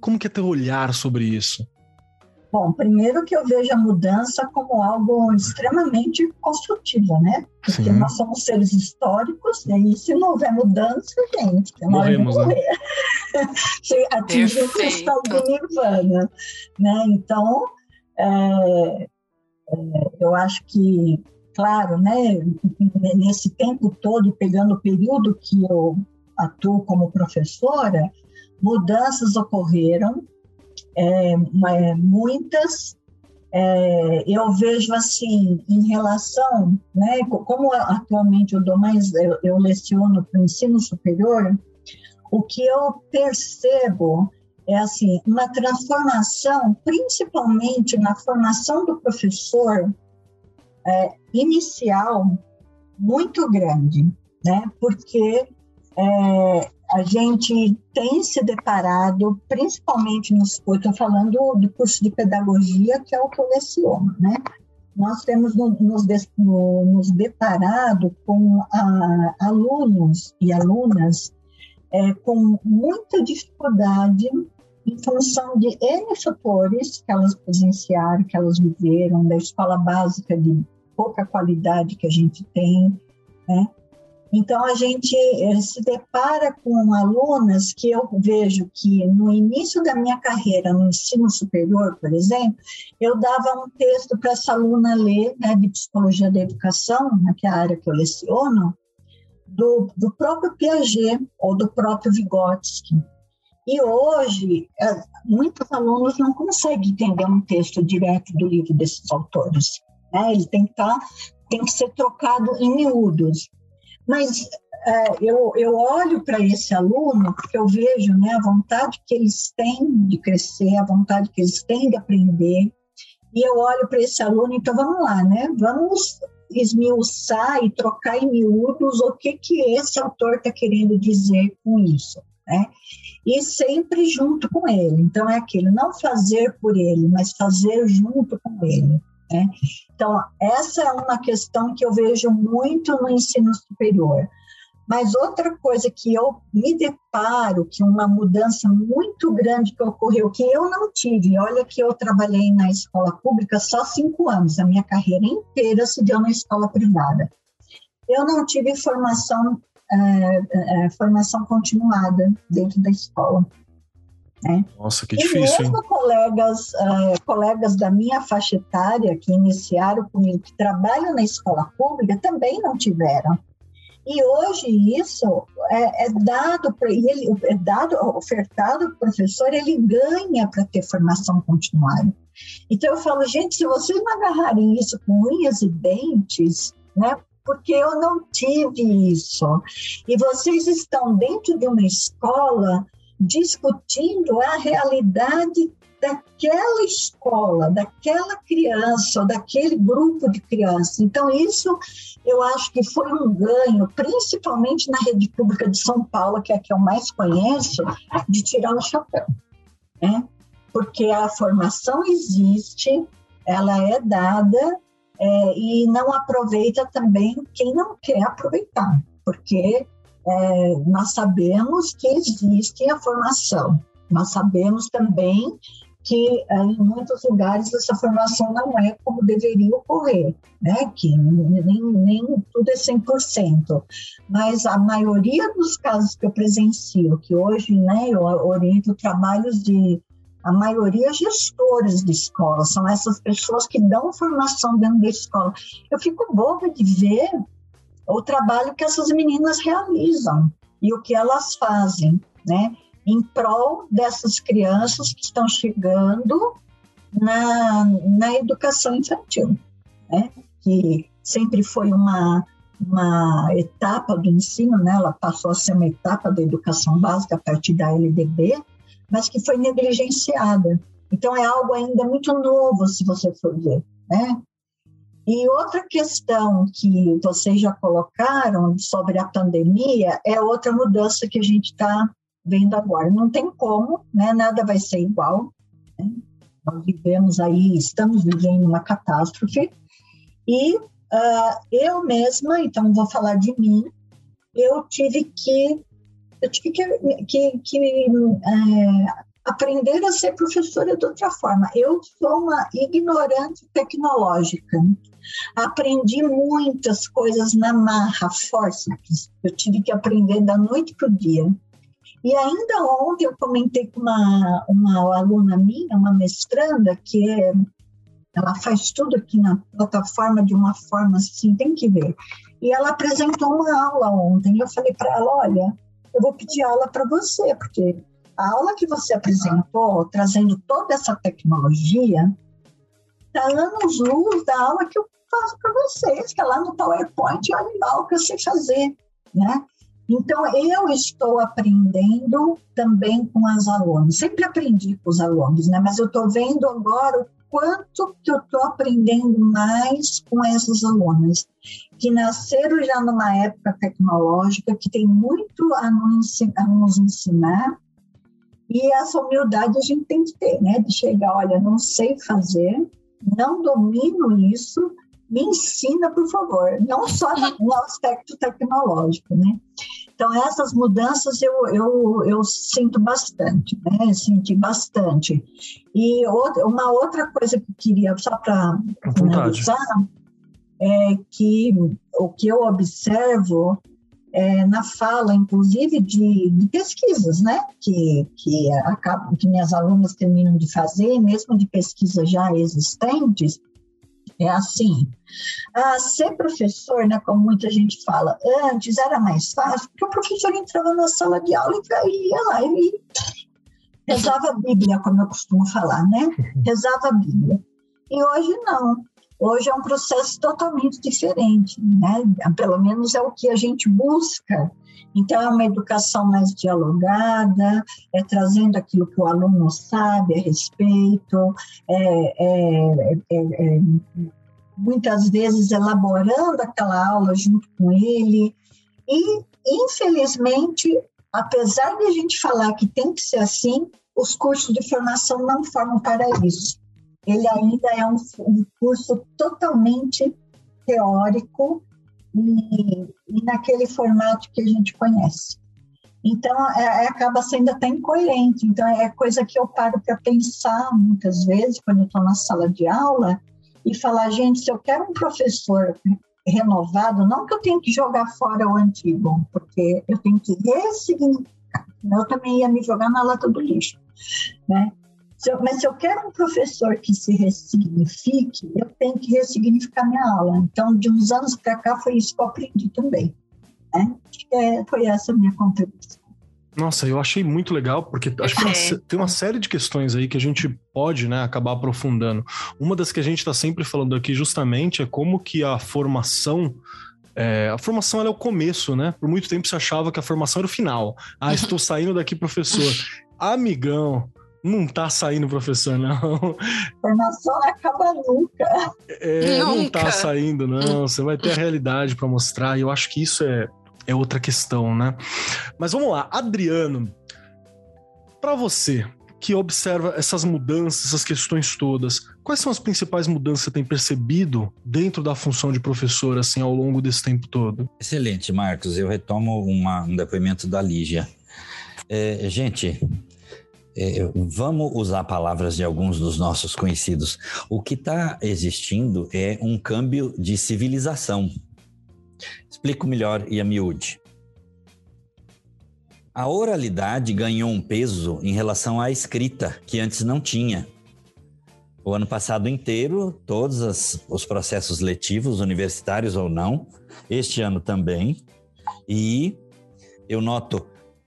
como que é teu olhar sobre isso? Bom, primeiro que eu vejo a mudança como algo extremamente construtivo, né? Porque Sim. nós somos seres históricos, né? e se não houver mudança, gente, é Morremos, né? atingir o estado do nirvana, né? Então, é, é, eu acho que, claro, né? Nesse tempo todo, pegando o período que eu atuo como professora, mudanças ocorreram, é, é, muitas. É, eu vejo assim, em relação, né, como atualmente eu dou mais, eu, eu leciono para o ensino superior, o que eu percebo é assim uma transformação, principalmente na formação do professor é, inicial, muito grande, né? Porque é, a gente tem se deparado, principalmente nos, estou falando do curso de pedagogia, que é o que eu leciono, né? Nós temos nos, nos deparado com a, alunos e alunas é, com muita dificuldade em função de N fatores que elas presenciaram, que elas viveram, da escola básica de pouca qualidade que a gente tem, né? Então, a gente eh, se depara com alunas que eu vejo que no início da minha carreira no ensino superior, por exemplo, eu dava um texto para essa aluna ler, né, de psicologia da educação, né, que é a área que eu leciono, do, do próprio Piaget ou do próprio Vygotsky. E hoje, eh, muitos alunos não conseguem entender um texto direto do livro desses autores. Né? Ele tem que, tá, tem que ser trocado em miúdos. Mas é, eu, eu olho para esse aluno porque eu vejo né, a vontade que eles têm de crescer, a vontade que eles têm de aprender. E eu olho para esse aluno, então vamos lá, né? Vamos esmiuçar e trocar em miúdos o que, que esse autor está querendo dizer com isso, né? E sempre junto com ele. Então, é aquilo, não fazer por ele, mas fazer junto com ele. Né? Então, essa é uma questão que eu vejo muito no ensino superior. Mas outra coisa que eu me deparo, que uma mudança muito grande que ocorreu, que eu não tive, olha que eu trabalhei na escola pública só cinco anos, a minha carreira inteira se deu na escola privada. Eu não tive formação, é, é, formação continuada dentro da escola. Né? Nossa, que difícil. E mesmo hein? colegas, uh, colegas da minha faixa etária que iniciaram comigo, que trabalham na escola pública, também não tiveram. E hoje isso é, é dado para ele, é dado, ofertado para o professor, ele ganha para ter formação continuada. Então eu falo, gente, se vocês não agarrarem isso com unhas e dentes, né? Porque eu não tive isso. E vocês estão dentro de uma escola discutindo a realidade daquela escola, daquela criança, daquele grupo de crianças. Então, isso eu acho que foi um ganho, principalmente na rede pública de São Paulo, que é a que eu mais conheço, de tirar o chapéu. Né? Porque a formação existe, ela é dada, é, e não aproveita também quem não quer aproveitar, porque é, nós sabemos que existe a formação, nós sabemos também que é, em muitos lugares essa formação não é como deveria ocorrer, né? que nem, nem tudo é 100%, mas a maioria dos casos que eu presencio, que hoje né, eu oriento trabalhos de a maioria gestores de escola, são essas pessoas que dão formação dentro da escola. Eu fico boba de ver o trabalho que essas meninas realizam e o que elas fazem, né? Em prol dessas crianças que estão chegando na, na educação infantil, né? que sempre foi uma, uma etapa do ensino, né? ela passou a ser uma etapa da educação básica a partir da LDB, mas que foi negligenciada. Então, é algo ainda muito novo, se você for ver. Né? E outra questão que vocês já colocaram sobre a pandemia é outra mudança que a gente está vendo agora. Não tem como, né? nada vai ser igual. Né? Nós vivemos aí, estamos vivendo uma catástrofe. E uh, eu mesma, então vou falar de mim, eu tive que eu tive que, que, que é, aprender a ser professora de outra forma. Eu sou uma ignorante tecnológica. Aprendi muitas coisas na marra, força. Eu tive que aprender da noite para o dia. E ainda ontem eu comentei com uma, uma aluna minha, uma mestranda, que é, ela faz tudo aqui na plataforma de uma forma assim, tem que ver. E ela apresentou uma aula ontem. Eu falei para ela: olha, eu vou pedir aula para você, porque a aula que você apresentou, trazendo toda essa tecnologia, está anos luz da aula que eu faço para vocês, que é lá no PowerPoint, olha o que eu sei fazer, né? Então, eu estou aprendendo também com as alunas. Sempre aprendi com os alunos, né? Mas eu estou vendo agora o quanto que eu estou aprendendo mais com essas alunas, que nasceram já numa época tecnológica, que tem muito a nos ensinar, e essa humildade a gente tem que ter, né? De chegar, olha, não sei fazer, não domino isso, me ensina, por favor. Não só no aspecto tecnológico, né? Então, essas mudanças eu, eu, eu sinto bastante, né? Senti bastante. E outra, uma outra coisa que eu queria, só para finalizar, é que o que eu observo é, na fala, inclusive, de, de, pesquisas, né, que, que, acabam, que minhas alunas terminam de fazer, mesmo de pesquisas já existentes, é assim, ah, ser professor, né, como muita gente fala, antes era mais fácil, porque o professor entrava na sala de aula e ia lá e rezava a Bíblia, como eu costumo falar, né, rezava a Bíblia. E hoje não. Hoje é um processo totalmente diferente, né? Pelo menos é o que a gente busca. Então, é uma educação mais dialogada, é trazendo aquilo que o aluno sabe a respeito, é, é, é, é muitas vezes elaborando aquela aula junto com ele. E, infelizmente, apesar de a gente falar que tem que ser assim, os cursos de formação não formam para isso ele ainda é um, um curso totalmente teórico e, e, naquele formato que a gente conhece. Então, é, é acaba sendo até incoerente. Então, é coisa que eu paro para pensar muitas vezes quando estou na sala de aula e falar, gente, se eu quero um professor renovado, não que eu tenho que jogar fora o antigo, porque eu tenho que ressignificar. Eu também ia me jogar na lata do lixo, né? Se eu, mas se eu quero um professor que se ressignifique, eu tenho que ressignificar minha aula. Então, de uns anos para cá, foi isso que eu aprendi também. Né? Acho que é, foi essa a minha contribuição. Nossa, eu achei muito legal, porque acho que é. tem uma série de questões aí que a gente pode né, acabar aprofundando. Uma das que a gente está sempre falando aqui justamente é como que a formação é, a formação é o começo, né? Por muito tempo se achava que a formação era o final. Ah, estou saindo daqui, professor. Amigão, não tá saindo professor, não. Formação não acaba nunca. É, nunca. não tá saindo, não. Você vai ter a realidade para mostrar, e eu acho que isso é, é outra questão, né? Mas vamos lá, Adriano, para você que observa essas mudanças, essas questões todas, quais são as principais mudanças que você tem percebido dentro da função de professor, assim, ao longo desse tempo todo? Excelente, Marcos. Eu retomo uma, um depoimento da Lígia. É, gente, é, vamos usar palavras de alguns dos nossos conhecidos. O que está existindo é um câmbio de civilização. Explico melhor e a miúde. A oralidade ganhou um peso em relação à escrita, que antes não tinha. O ano passado inteiro, todos as, os processos letivos, universitários ou não, este ano também. E eu noto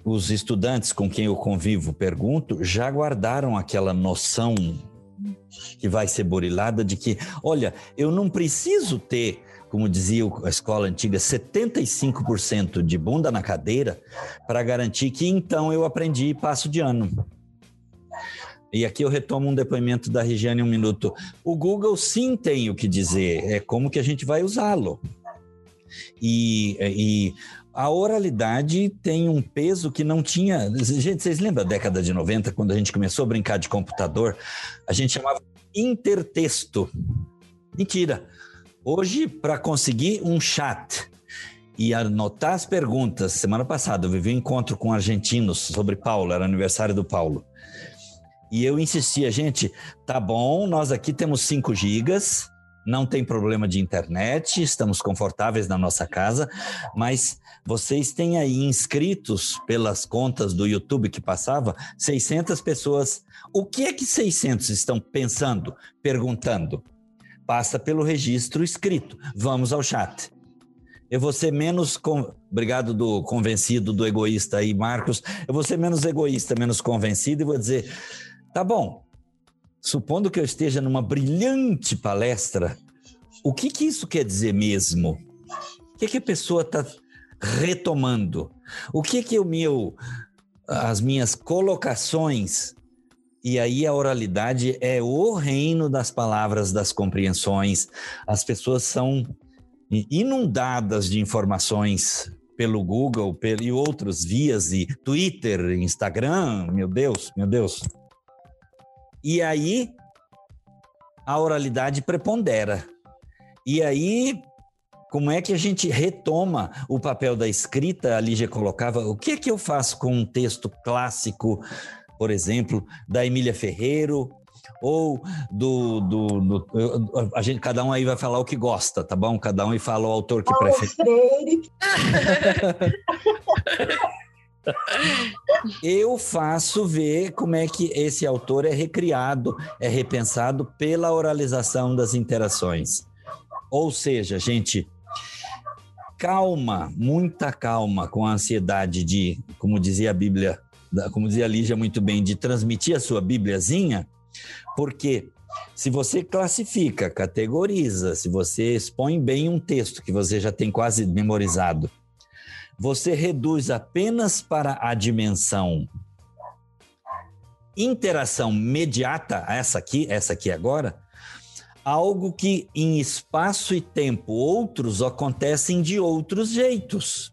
os estudantes com quem eu convivo, pergunto, já guardaram aquela noção que vai ser burilada de que, olha, eu não preciso ter, como dizia a escola antiga, 75% de bunda na cadeira para garantir que então eu aprendi e passo de ano. E aqui eu retomo um depoimento da Regiane um minuto. O Google sim tem o que dizer, é como que a gente vai usá-lo. E, e a oralidade tem um peso que não tinha. Gente, vocês lembram da década de 90, quando a gente começou a brincar de computador? A gente chamava intertexto. Mentira. Hoje, para conseguir um chat e anotar as perguntas, semana passada eu vivi um encontro com argentinos sobre Paulo, era aniversário do Paulo. E eu insistia, gente, tá bom, nós aqui temos 5 gigas, não tem problema de internet, estamos confortáveis na nossa casa, mas vocês têm aí inscritos pelas contas do YouTube que passava 600 pessoas. O que é que 600 estão pensando, perguntando? Passa pelo registro escrito. Vamos ao chat. Eu vou ser menos. Com... Obrigado do convencido, do egoísta aí, Marcos. Eu vou ser menos egoísta, menos convencido e vou dizer: tá bom, supondo que eu esteja numa brilhante palestra, o que, que isso quer dizer mesmo? O que, que a pessoa está retomando? O que que o meu, as minhas colocações e aí a oralidade é o reino das palavras, das compreensões. As pessoas são inundadas de informações pelo Google pelo, e outros vias, e Twitter, Instagram, meu Deus, meu Deus. E aí a oralidade prepondera. E aí, como é que a gente retoma o papel da escrita? A Lígia colocava, o que é que eu faço com um texto clássico, por exemplo, da Emília Ferreiro, ou do, do, do, a gente cada um aí vai falar o que gosta, tá bom? Cada um aí fala o autor que Paulo prefere. Freire. Eu faço ver como é que esse autor é recriado, é repensado pela oralização das interações. Ou seja, gente, calma, muita calma com a ansiedade de, como dizia a Bíblia, como dizia a Lígia muito bem, de transmitir a sua Bíbliazinha, porque se você classifica, categoriza, se você expõe bem um texto que você já tem quase memorizado, você reduz apenas para a dimensão interação imediata, essa aqui, essa aqui agora, algo que em espaço e tempo outros acontecem de outros jeitos.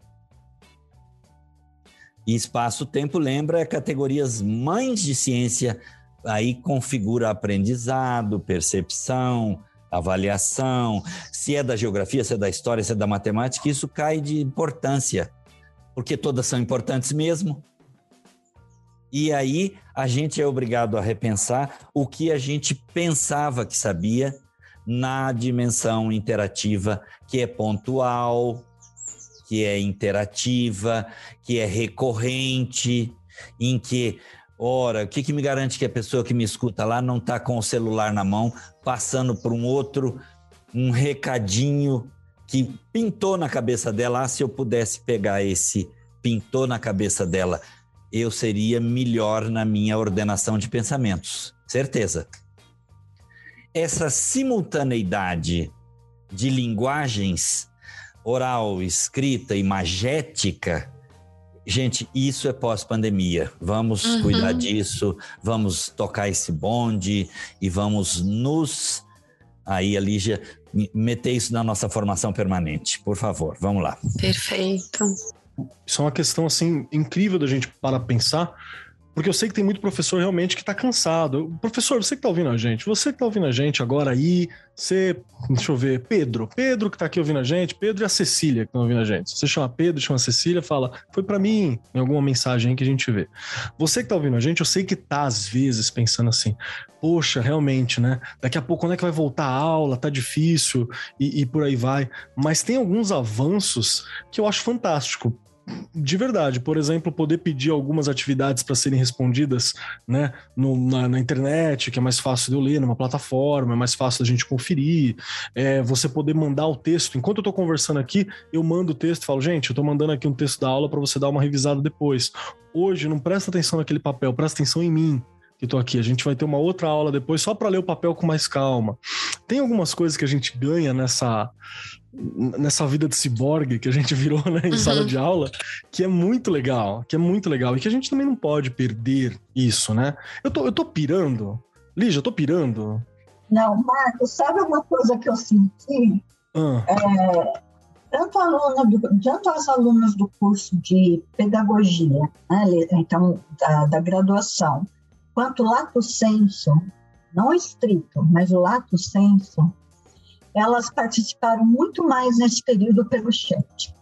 E espaço-tempo lembra categorias mães de ciência, aí configura aprendizado, percepção, avaliação, se é da geografia, se é da história, se é da matemática, isso cai de importância, porque todas são importantes mesmo. E aí a gente é obrigado a repensar o que a gente pensava que sabia na dimensão interativa, que é pontual, que é interativa, que é recorrente, em que, ora, o que, que me garante que a pessoa que me escuta lá não está com o celular na mão, passando por um outro, um recadinho que pintou na cabeça dela, ah, se eu pudesse pegar esse pintou na cabeça dela, eu seria melhor na minha ordenação de pensamentos. Certeza essa simultaneidade de linguagens oral, escrita, imagética, gente, isso é pós-pandemia. Vamos uhum. cuidar disso, vamos tocar esse bonde e vamos nos. Aí, a Lígia, meter isso na nossa formação permanente, por favor, vamos lá. Perfeito. Isso é uma questão assim incrível da gente para pensar, porque eu sei que tem muito professor realmente que está cansado. Professor, você que está ouvindo a gente, você que está ouvindo a gente agora aí, você, deixa eu ver, Pedro, Pedro que está aqui ouvindo a gente, Pedro e a Cecília que estão ouvindo a gente. Você chama Pedro, chama Cecília, fala, foi para mim, em alguma mensagem que a gente vê. Você que está ouvindo a gente, eu sei que tá às vezes pensando assim, poxa, realmente, né? Daqui a pouco quando é que vai voltar a aula? Tá difícil e, e por aí vai. Mas tem alguns avanços que eu acho fantástico de verdade, por exemplo, poder pedir algumas atividades para serem respondidas né, no, na, na, internet, que é mais fácil de eu ler numa plataforma, é mais fácil da gente conferir, é, você poder mandar o texto. Enquanto eu estou conversando aqui, eu mando o texto e falo, gente, eu estou mandando aqui um texto da aula para você dar uma revisada depois. Hoje, não presta atenção naquele papel, presta atenção em mim. que estou aqui. A gente vai ter uma outra aula depois só para ler o papel com mais calma. Tem algumas coisas que a gente ganha nessa nessa vida de ciborgue que a gente virou né, em uhum. sala de aula, que é muito legal, que é muito legal e que a gente também não pode perder isso, né? Eu tô, eu tô pirando, Lígia, eu tô pirando. Não, Marcos, sabe uma coisa que eu senti? Ah. É, tanto, aluno do, tanto as alunas do curso de pedagogia, né, então da, da graduação, quanto o lato senso, não estrito, mas o lato senso, elas participaram muito mais nesse período pelo chat.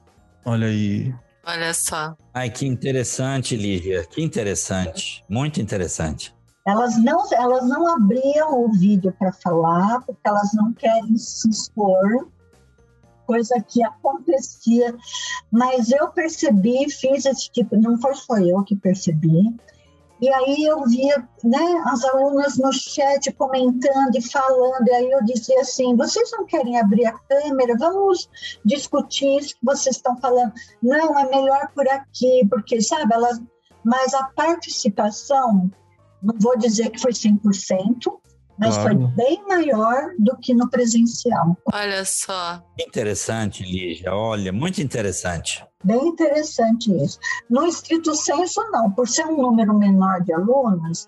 Olha aí. Olha só. Ai, que interessante, Lívia. Que interessante. Muito interessante. Elas não, elas não abriam o vídeo para falar, porque elas não querem se expor, coisa que acontecia. Mas eu percebi, fiz esse tipo, não foi só eu que percebi, e aí eu via né, as alunas no chat comentando e falando, e aí eu dizia assim: vocês não querem abrir a câmera? Vamos discutir isso que vocês estão falando. Não, é melhor por aqui, porque, sabe, elas. Mas a participação, não vou dizer que foi 100%, mas claro. foi bem maior do que no presencial. Olha só. Interessante, Lígia. Olha, muito interessante. Bem interessante isso. No estrito senso, não. Por ser um número menor de alunos,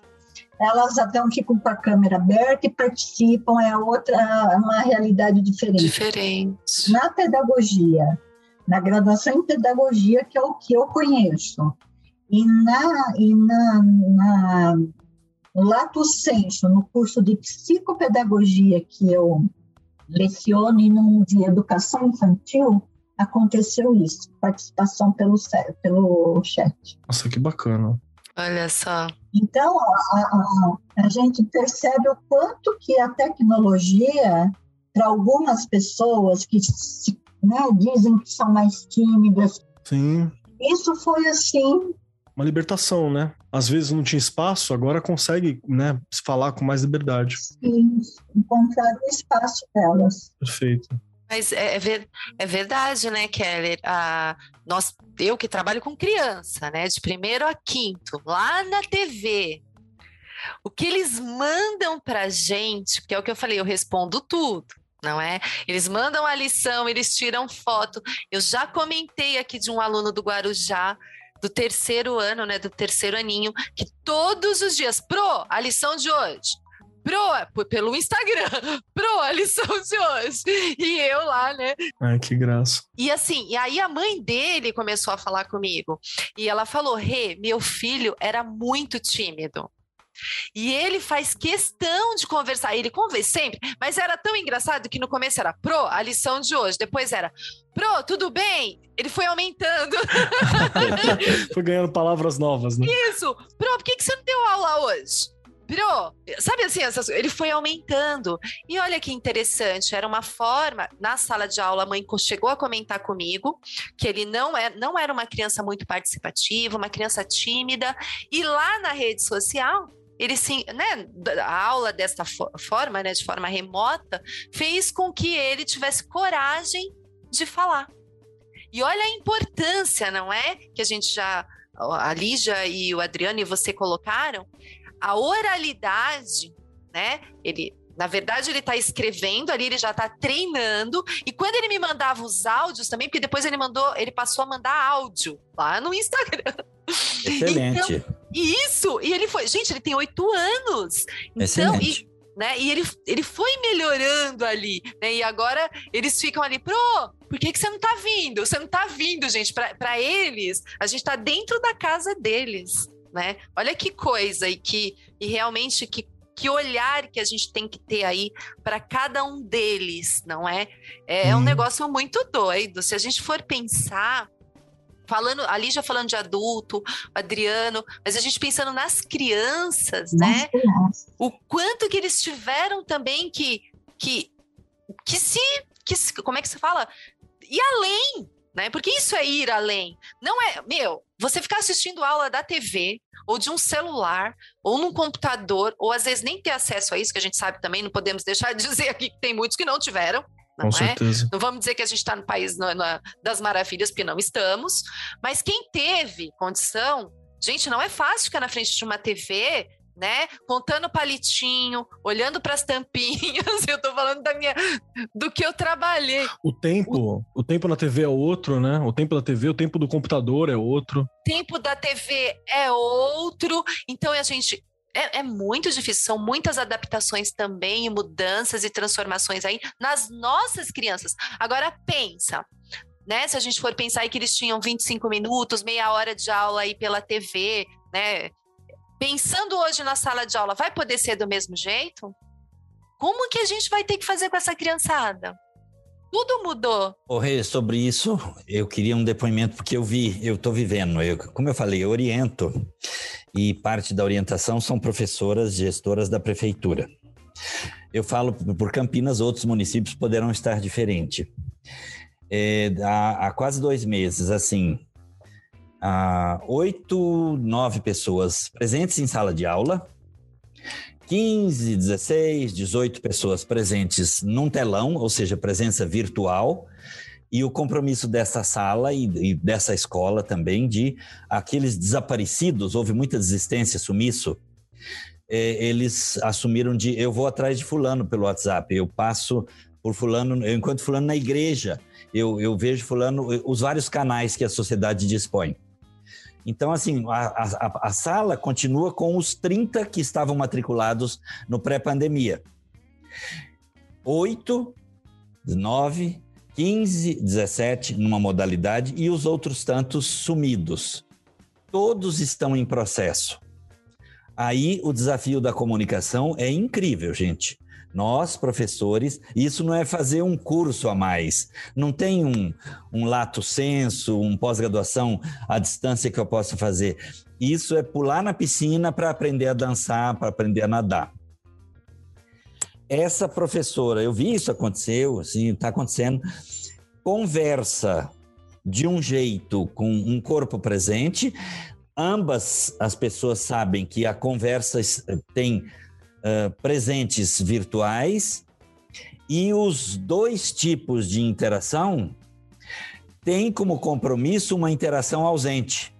elas até ficam com a câmera aberta e participam, é outra, uma realidade diferente. Diferente. Na pedagogia, na graduação em pedagogia, que é o que eu conheço, e na, e na, na Lato senso, no curso de psicopedagogia que eu leciono e no de educação infantil, aconteceu isso, participação pelo, pelo chat. Nossa, que bacana. Olha só. Então, a, a, a gente percebe o quanto que a tecnologia, para algumas pessoas que se, né, dizem que são mais tímidas, Sim. isso foi assim uma libertação, né? Às vezes não tinha espaço, agora consegue, né, falar com mais liberdade. Sim, encontrar o espaço delas. Perfeito. Mas é, é, é verdade, né, Keller? Ah, nós, eu que trabalho com criança, né, de primeiro a quinto, lá na TV, o que eles mandam pra gente, porque é o que eu falei, eu respondo tudo não é? Eles mandam a lição, eles tiram foto. Eu já comentei aqui de um aluno do Guarujá do terceiro ano, né, do terceiro aninho, que todos os dias, pro, a lição de hoje, pro, pelo Instagram, pro, a lição de hoje. E eu lá, né? Ai, que graça. E assim, e aí a mãe dele começou a falar comigo. E ela falou: Rê, meu filho era muito tímido. E ele faz questão de conversar. Ele conversa sempre, mas era tão engraçado que no começo era pro, a lição de hoje. Depois era pro, tudo bem? Ele foi aumentando. foi ganhando palavras novas, né? Isso. Pro, por que, que você não deu aula hoje? Pro, sabe assim, essas, ele foi aumentando. E olha que interessante, era uma forma, na sala de aula, a mãe chegou a comentar comigo que ele não, é, não era uma criança muito participativa, uma criança tímida, e lá na rede social, ele sim, né, a aula desta forma, né, de forma remota, fez com que ele tivesse coragem de falar. E olha a importância, não é? Que a gente já, a Lígia e o Adriano e você colocaram, a oralidade, né? Ele, na verdade, ele está escrevendo ali, ele já está treinando. E quando ele me mandava os áudios também, porque depois ele mandou, ele passou a mandar áudio lá no Instagram. Excelente. Então, isso, e ele foi, gente, ele tem oito anos. Então. E, né, e ele, ele foi melhorando ali, né? E agora eles ficam ali, pro, por que, que você não tá vindo? Você não tá vindo, gente. Para eles, a gente tá dentro da casa deles, né? Olha que coisa, e que e realmente que que olhar que a gente tem que ter aí para cada um deles, não é? É hum. um uhum. negócio muito doido. Se a gente for pensar, falando, ali já falando de adulto, Adriano, mas a gente pensando nas crianças, né? O quanto que eles tiveram também que que que se que como é que se fala? E além, né? Porque isso é ir além. Não é, meu, você ficar assistindo aula da TV ou de um celular ou num computador, ou às vezes nem ter acesso a isso, que a gente sabe também, não podemos deixar de dizer aqui que tem muitos que não tiveram, não Com é? certeza. Não vamos dizer que a gente está no país no, no, das maravilhas, porque não estamos. Mas quem teve condição, gente, não é fácil ficar na frente de uma TV né? Contando palitinho, olhando para as tampinhas. Eu tô falando da minha do que eu trabalhei. O tempo, o... o tempo na TV é outro, né? O tempo da TV, o tempo do computador é outro. O tempo da TV é outro. Então a gente é, é, muito difícil, são muitas adaptações também, mudanças e transformações aí nas nossas crianças. Agora pensa, né? Se a gente for pensar que eles tinham 25 minutos, meia hora de aula aí pela TV, né? Pensando hoje na sala de aula, vai poder ser do mesmo jeito? Como que a gente vai ter que fazer com essa criançada? Tudo mudou. Ô, Rê, sobre isso, eu queria um depoimento, porque eu vi, eu estou vivendo. Eu, como eu falei, eu oriento, e parte da orientação são professoras, gestoras da prefeitura. Eu falo por Campinas, outros municípios poderão estar diferente. É, há, há quase dois meses, assim, oito, nove pessoas presentes em sala de aula, 15, 16, 18 pessoas presentes num telão, ou seja, presença virtual, e o compromisso dessa sala e, e, dessa escola também de aqueles desaparecidos, houve muita desistência, sumiço, é, eles assumiram de eu vou atrás de fulano pelo WhatsApp, eu passo por fulano, eu encontro fulano na igreja, eu, eu vejo fulano, os vários canais que a sociedade dispõe. Então, assim, a, a, a sala continua com os 30 que estavam matriculados no pré-pandemia. Oito, nove, 15, 17 numa modalidade e os outros tantos sumidos. Todos estão em processo. Aí o desafio da comunicação é incrível, gente. Nós, professores, isso não é fazer um curso a mais. Não tem um, um lato senso, um pós-graduação à distância que eu possa fazer. Isso é pular na piscina para aprender a dançar, para aprender a nadar. Essa professora, eu vi isso aconteceu, assim, está acontecendo, conversa de um jeito com um corpo presente. Ambas as pessoas sabem que a conversa tem uh, presentes virtuais e os dois tipos de interação têm como compromisso uma interação ausente.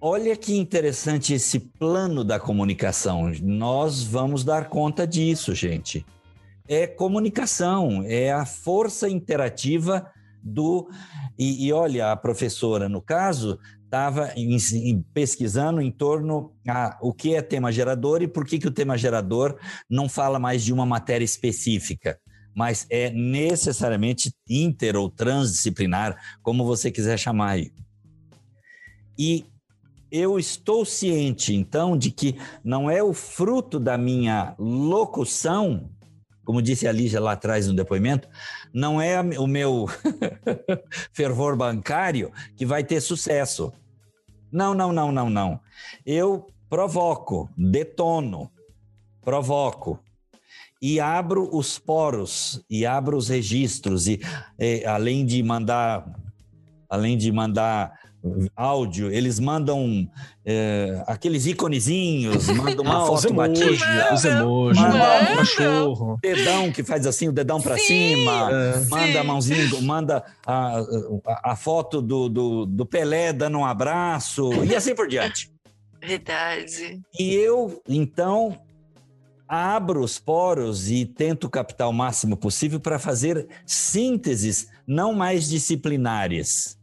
Olha que interessante esse plano da comunicação. Nós vamos dar conta disso, gente. É comunicação, é a força interativa do. E, e olha, a professora, no caso, estava pesquisando em torno a o que é tema gerador e por que, que o tema gerador não fala mais de uma matéria específica, mas é necessariamente inter ou transdisciplinar, como você quiser chamar. E eu estou ciente, então, de que não é o fruto da minha locução, como disse a Lígia lá atrás no depoimento, não é o meu fervor bancário que vai ter sucesso. Não, não, não, não, não. Eu provoco, detono, provoco e abro os poros e abro os registros e, e além de mandar além de mandar áudio, eles mandam é, aqueles iconezinhos, mandam uma ah, foto batida, os emojis, manda um cachorro, dedão que faz assim, o dedão para cima, é. manda a mãozinha, manda a, a, a foto do, do, do, Pelé dando um abraço e assim por diante. Verdade. E eu, então, abro os poros e tento captar o máximo possível para fazer sínteses não mais disciplinares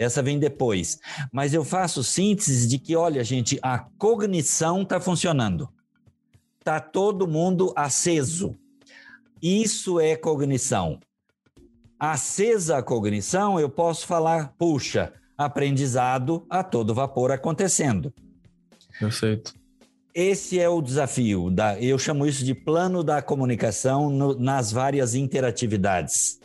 essa vem depois. Mas eu faço síntese de que, olha, gente, a cognição está funcionando. Está todo mundo aceso. Isso é cognição. Acesa a cognição, eu posso falar, puxa, aprendizado a todo vapor acontecendo. Perfeito. Esse é o desafio. Da, eu chamo isso de plano da comunicação no, nas várias interatividades.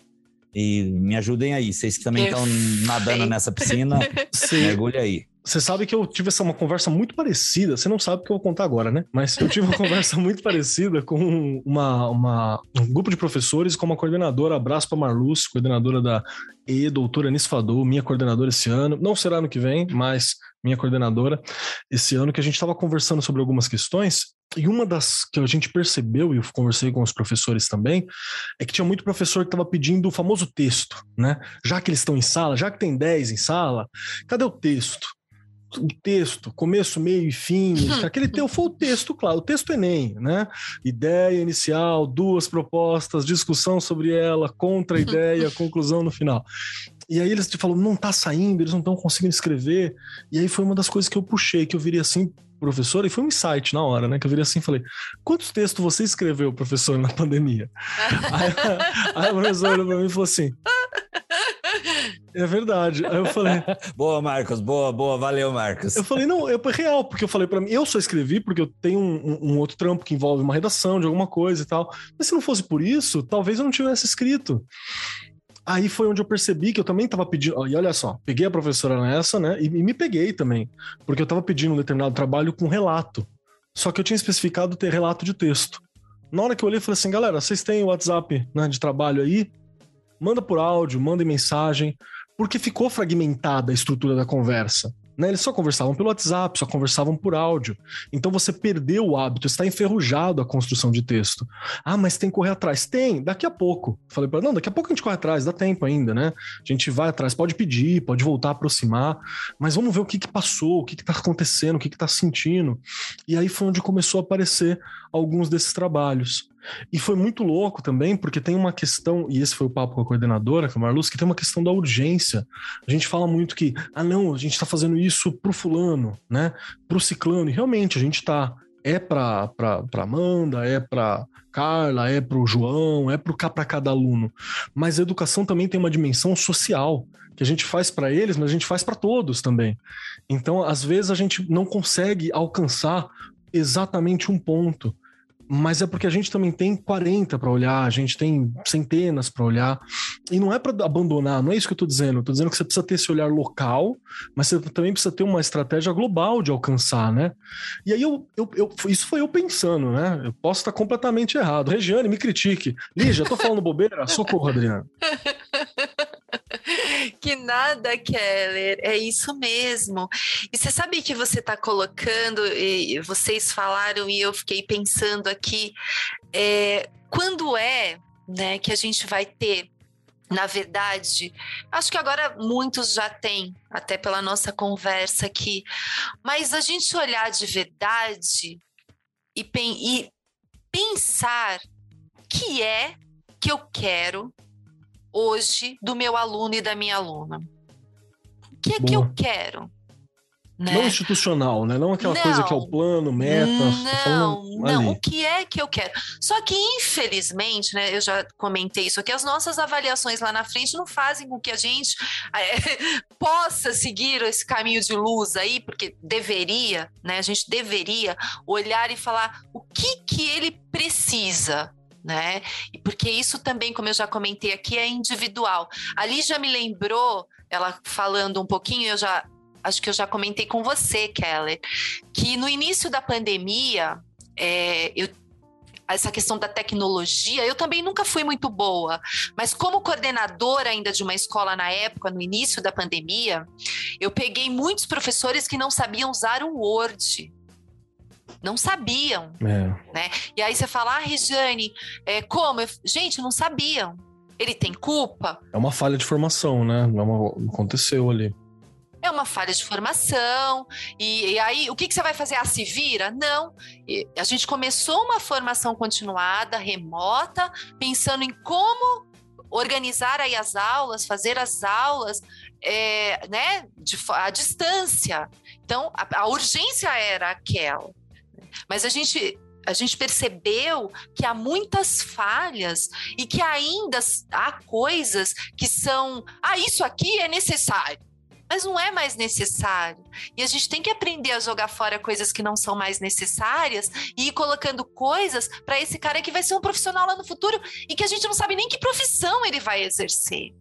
E me ajudem aí, vocês que também estão nadando nessa piscina, mergulhe aí. Você sabe que eu tive essa uma conversa muito parecida. Você não sabe o que eu vou contar agora, né? Mas eu tive uma conversa muito parecida com uma, uma, um grupo de professores com uma coordenadora. Abraço para Marluz, coordenadora da E, doutora Anis minha coordenadora esse ano. Não será ano que vem, mas minha coordenadora esse ano, que a gente estava conversando sobre algumas questões. E uma das que a gente percebeu, e eu conversei com os professores também, é que tinha muito professor que estava pedindo o famoso texto, né? Já que eles estão em sala, já que tem 10 em sala, cadê o texto? O texto, começo, meio e fim, aquele teu foi o texto, claro, o texto Enem, né? Ideia inicial, duas propostas, discussão sobre ela, contra a ideia, conclusão no final. E aí eles te falam, não tá saindo, eles não estão conseguindo escrever. E aí foi uma das coisas que eu puxei, que eu virei assim, professor, e foi um insight na hora, né? Que eu virei assim e falei: quantos textos você escreveu, professor, na pandemia? aí, aí a professora olhou pra mim e falou assim: é verdade. Aí eu falei. boa, Marcos, boa, boa, valeu, Marcos. Eu falei, não, é real, porque eu falei para mim, eu só escrevi porque eu tenho um, um, outro trampo que envolve uma redação de alguma coisa e tal. Mas se não fosse por isso, talvez eu não tivesse escrito. Aí foi onde eu percebi que eu também estava pedindo. E olha só, peguei a professora nessa, né? E, e me peguei também. Porque eu estava pedindo um determinado trabalho com relato. Só que eu tinha especificado ter relato de texto. Na hora que eu olhei, eu falei assim, galera, vocês têm o WhatsApp né, de trabalho aí? Manda por áudio, manda mensagem, porque ficou fragmentada a estrutura da conversa. Né? Eles só conversavam pelo WhatsApp, só conversavam por áudio. Então você perdeu o hábito, está enferrujado a construção de texto. Ah, mas tem que correr atrás. Tem, daqui a pouco. Falei para não, daqui a pouco a gente corre atrás, dá tempo ainda, né? A gente vai atrás, pode pedir, pode voltar aproximar, mas vamos ver o que, que passou, o que está acontecendo, o que está sentindo. E aí foi onde começou a aparecer alguns desses trabalhos. E foi muito louco também, porque tem uma questão, e esse foi o papo com a coordenadora, com a Marluz, que tem uma questão da urgência. A gente fala muito que, ah, não, a gente está fazendo isso pro fulano, né? Pro ciclano, e realmente a gente está é para Amanda, é para Carla, é para o João, é para cada aluno. Mas a educação também tem uma dimensão social que a gente faz para eles, mas a gente faz para todos também. Então, às vezes a gente não consegue alcançar exatamente um ponto mas é porque a gente também tem 40 para olhar, a gente tem centenas para olhar. E não é para abandonar, não é isso que eu estou dizendo. Tô dizendo que você precisa ter esse olhar local, mas você também precisa ter uma estratégia global de alcançar, né? E aí eu, eu, eu isso foi eu pensando, né? Eu posso estar completamente errado. Regiane, me critique. Lígia, tô falando bobeira? Socorro, Adriana. que nada, Keller, é isso mesmo. E você sabe que você está colocando, e vocês falaram e eu fiquei pensando aqui, é, quando é né, que a gente vai ter na verdade, acho que agora muitos já têm, até pela nossa conversa aqui, mas a gente olhar de verdade e, e pensar que é que eu quero hoje do meu aluno e da minha aluna? O que é Boa. que eu quero? Né? Não institucional, né? Não aquela não, coisa que é o plano, meta. Não, não. O que é que eu quero? Só que, infelizmente, né? Eu já comentei isso aqui, as nossas avaliações lá na frente não fazem com que a gente é, possa seguir esse caminho de luz aí, porque deveria, né? A gente deveria olhar e falar o que que ele precisa né? Porque isso também, como eu já comentei aqui, é individual. Ali já me lembrou, ela falando um pouquinho, eu já acho que eu já comentei com você, Keller, que no início da pandemia, é, eu essa questão da tecnologia, eu também nunca fui muito boa, mas como coordenadora ainda de uma escola na época, no início da pandemia, eu peguei muitos professores que não sabiam usar o Word não sabiam, é. né? E aí você fala, ah, Regiane, é, como? Eu, gente, não sabiam. Ele tem culpa? É uma falha de formação, né? É uma, aconteceu ali. É uma falha de formação. E, e aí, o que, que, você vai fazer? Ah, se vira? Não. E a gente começou uma formação continuada, remota, pensando em como organizar aí as aulas, fazer as aulas, é, né, de, à distância. Então, a, a urgência era aquela. Mas a gente a gente percebeu que há muitas falhas e que ainda há coisas que são, ah, isso aqui é necessário. Mas não é mais necessário. E a gente tem que aprender a jogar fora coisas que não são mais necessárias e ir colocando coisas para esse cara que vai ser um profissional lá no futuro e que a gente não sabe nem que profissão ele vai exercer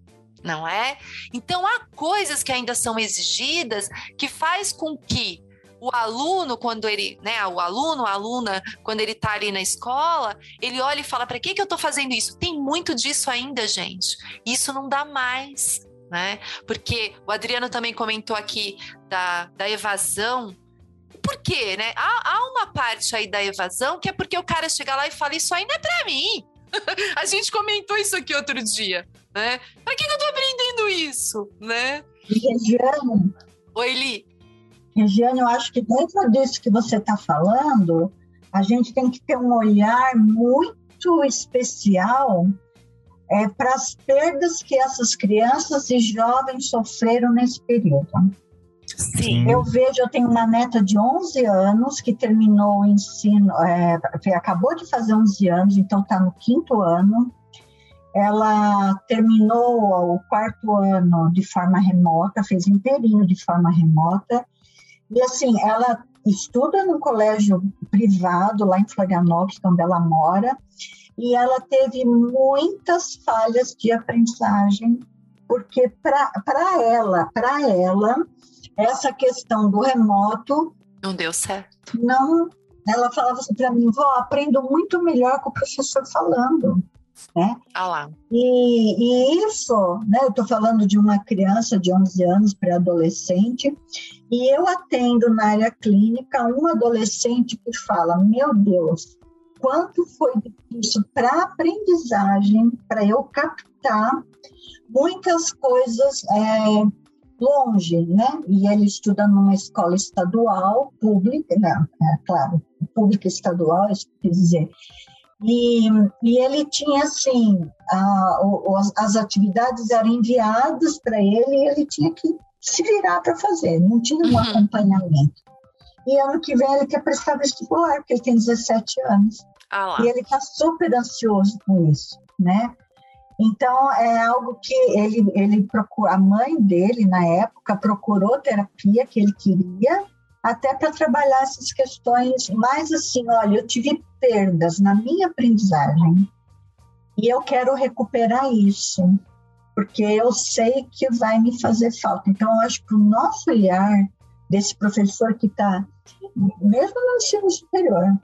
não é? Então há coisas que ainda são exigidas que faz com que o aluno, quando ele, né, o aluno, a aluna, quando ele está ali na escola, ele olha e fala: para que, que eu estou fazendo isso? Tem muito disso ainda, gente. Isso não dá mais. Né? Porque o Adriano também comentou aqui da, da evasão. Por quê, né? Há, há uma parte aí da evasão que é porque o cara chega lá e fala: Isso aí não é para mim. A gente comentou isso aqui outro dia, né? Para que, que eu tô aprendendo isso, né? Oi, Li. Regiane, eu acho que dentro disso que você está falando, a gente tem que ter um olhar muito especial é, para as perdas que essas crianças e jovens sofreram nesse período. Sim. Eu vejo, eu tenho uma neta de 11 anos que terminou o ensino, é, acabou de fazer 11 anos, então está no quinto ano. Ela terminou o quarto ano de forma remota, fez inteirinho de forma remota. E assim, ela estuda no colégio privado lá em Florianópolis, onde ela mora, e ela teve muitas falhas de aprendizagem, porque para ela, para ela, essa questão do remoto não deu certo. Não, ela falava assim para mim, vó, aprendo muito melhor com o professor falando. Né? Ah lá. E, e isso, né, eu estou falando de uma criança de 11 anos, pré-adolescente, e eu atendo na área clínica um adolescente que fala: Meu Deus, quanto foi difícil para aprendizagem, para eu captar muitas coisas é, longe, né? E ele estuda numa escola estadual, pública, né? É, claro, pública estadual, isso quer dizer. E, e ele tinha, assim, a, o, as atividades eram enviadas para ele e ele tinha que se virar para fazer, não tinha um uhum. acompanhamento. E ano que vem ele quer prestar vestibular, porque ele tem 17 anos. Ah e ele está super ansioso com isso, né? Então, é algo que ele, ele procura, a mãe dele, na época, procurou terapia que ele queria, até para trabalhar essas questões mais assim, olha, eu tive perdas na minha aprendizagem e eu quero recuperar isso, porque eu sei que vai me fazer falta. Então, eu acho que o nosso olhar desse professor que está, mesmo no ensino superior,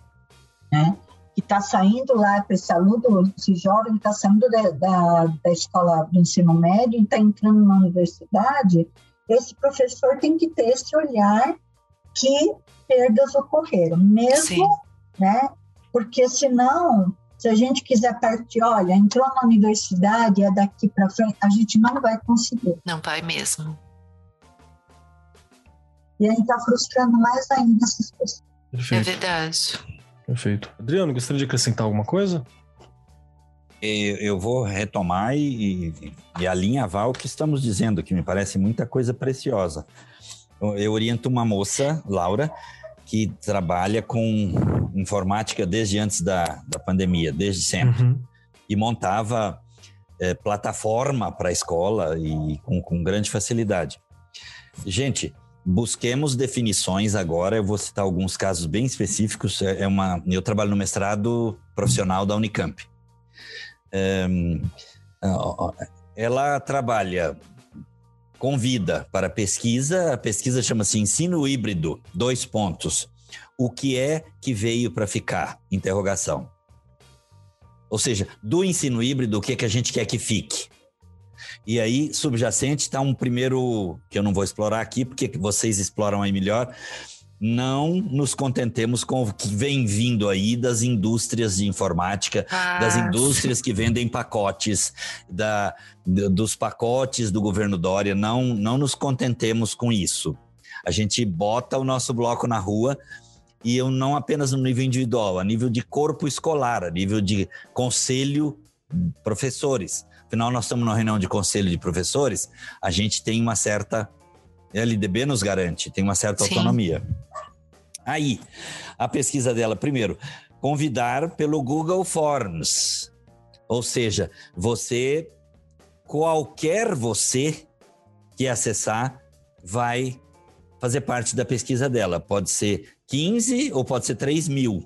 né, que está saindo lá, esse aluno, esse jovem está saindo da, da, da, escola do ensino médio e está entrando na universidade, esse professor tem que ter esse olhar que perdas ocorreram, mesmo, Sim. né? Porque senão, se a gente quiser partir, olha, entrou na universidade, é daqui para frente, a gente não vai conseguir. Não vai mesmo. E a gente está frustrando mais ainda essas pessoas. Perfeito. É verdade. Perfeito. Adriano, gostaria de acrescentar alguma coisa? Eu vou retomar e, e alinhavar o que estamos dizendo, que me parece muita coisa preciosa. Eu oriento uma moça, Laura, que trabalha com informática desde antes da, da pandemia, desde sempre. Uhum. E montava é, plataforma para a escola e com, com grande facilidade. Gente, busquemos definições agora. Eu vou citar alguns casos bem específicos. É, é uma, eu trabalho no mestrado profissional da Unicamp. É, ela trabalha convida para pesquisa. A pesquisa chama-se Ensino Híbrido, dois pontos. O que é que veio para ficar? Interrogação. Ou seja, do ensino híbrido, o que é que a gente quer que fique? E aí, subjacente, está um primeiro, que eu não vou explorar aqui, porque vocês exploram aí melhor, não nos contentemos com o que vem vindo aí das indústrias de informática, ah, das indústrias que vendem pacotes, da, dos pacotes do governo Dória. Não, não nos contentemos com isso. A gente bota o nosso bloco na rua e eu não apenas no nível individual, a nível de corpo escolar, a nível de conselho professores. Afinal, nós estamos numa reunião de conselho de professores, a gente tem uma certa LDB nos garante, tem uma certa Sim. autonomia. Aí, a pesquisa dela, primeiro, convidar pelo Google Forms. Ou seja, você, qualquer você que acessar, vai fazer parte da pesquisa dela. Pode ser 15 ou pode ser 3 mil.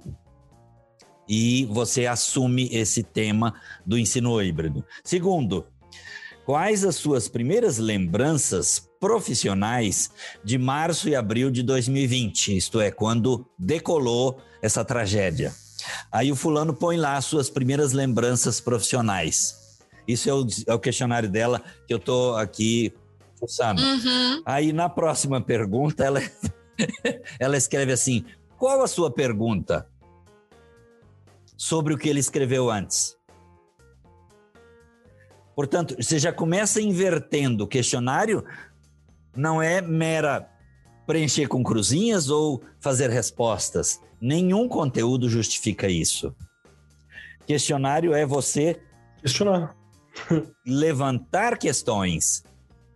E você assume esse tema do ensino híbrido. Segundo, quais as suas primeiras lembranças profissionais de março e abril de 2020, isto é, quando decolou essa tragédia. Aí o fulano põe lá as suas primeiras lembranças profissionais. Isso é o, é o questionário dela que eu estou aqui fuçando. Uhum. Aí na próxima pergunta ela, ela escreve assim: qual a sua pergunta sobre o que ele escreveu antes? Portanto, você já começa invertendo o questionário não é mera preencher com cruzinhas ou fazer respostas. Nenhum conteúdo justifica isso. Questionário é você questionar, levantar questões.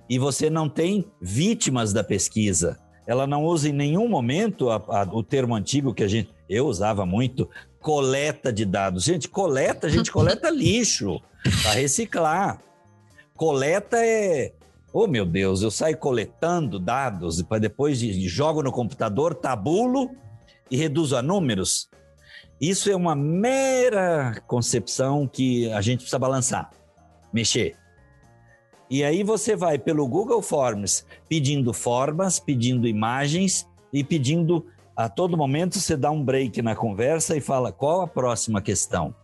E você não tem vítimas da pesquisa. Ela não usa em nenhum momento a, a, o termo antigo que a gente eu usava muito, coleta de dados. Gente, coleta, a gente coleta lixo para reciclar. Coleta é Oh, meu Deus, eu saio coletando dados depois jogo no computador, tabulo e reduzo a números. Isso é uma mera concepção que a gente precisa balançar, mexer. E aí você vai pelo Google Forms pedindo formas, pedindo imagens e pedindo a todo momento você dá um break na conversa e fala qual a próxima questão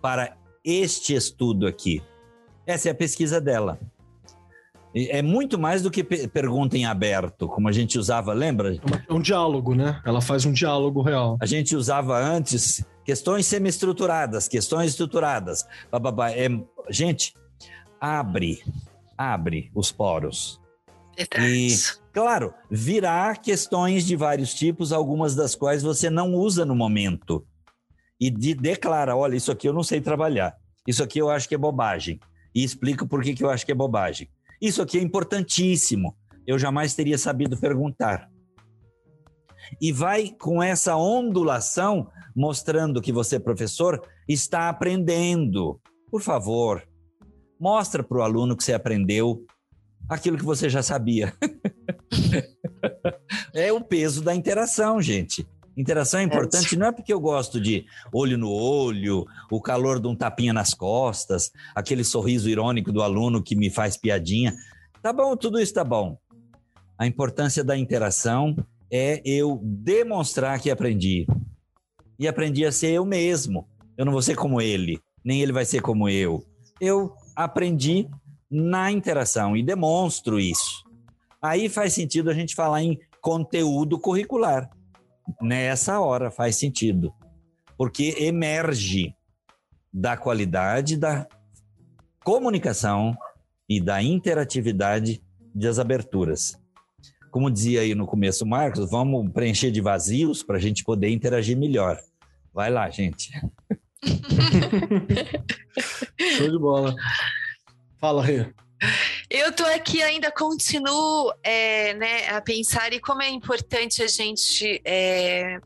para este estudo aqui. Essa é a pesquisa dela. É muito mais do que pergunta em aberto, como a gente usava, lembra? É um diálogo, né? Ela faz um diálogo real. A gente usava antes questões semi-estruturadas, questões estruturadas. É, gente, abre, abre os poros. E, claro, virá questões de vários tipos, algumas das quais você não usa no momento. E de, declara: olha, isso aqui eu não sei trabalhar. Isso aqui eu acho que é bobagem. E explico por que, que eu acho que é bobagem. Isso aqui é importantíssimo. Eu jamais teria sabido perguntar. E vai com essa ondulação mostrando que você, professor, está aprendendo. Por favor, mostra para o aluno que você aprendeu aquilo que você já sabia. é o peso da interação, gente. Interação é importante, não é porque eu gosto de olho no olho, o calor de um tapinha nas costas, aquele sorriso irônico do aluno que me faz piadinha. Tá bom, tudo isso tá bom. A importância da interação é eu demonstrar que aprendi. E aprendi a ser eu mesmo. Eu não vou ser como ele, nem ele vai ser como eu. Eu aprendi na interação e demonstro isso. Aí faz sentido a gente falar em conteúdo curricular nessa hora faz sentido, porque emerge da qualidade da comunicação e da interatividade das aberturas. Como dizia aí no começo Marcos, vamos preencher de vazios para a gente poder interagir melhor. Vai lá, gente. Show de bola. Fala, Rê. Eu tô aqui ainda continuo é, né, a pensar e como é importante a gente é,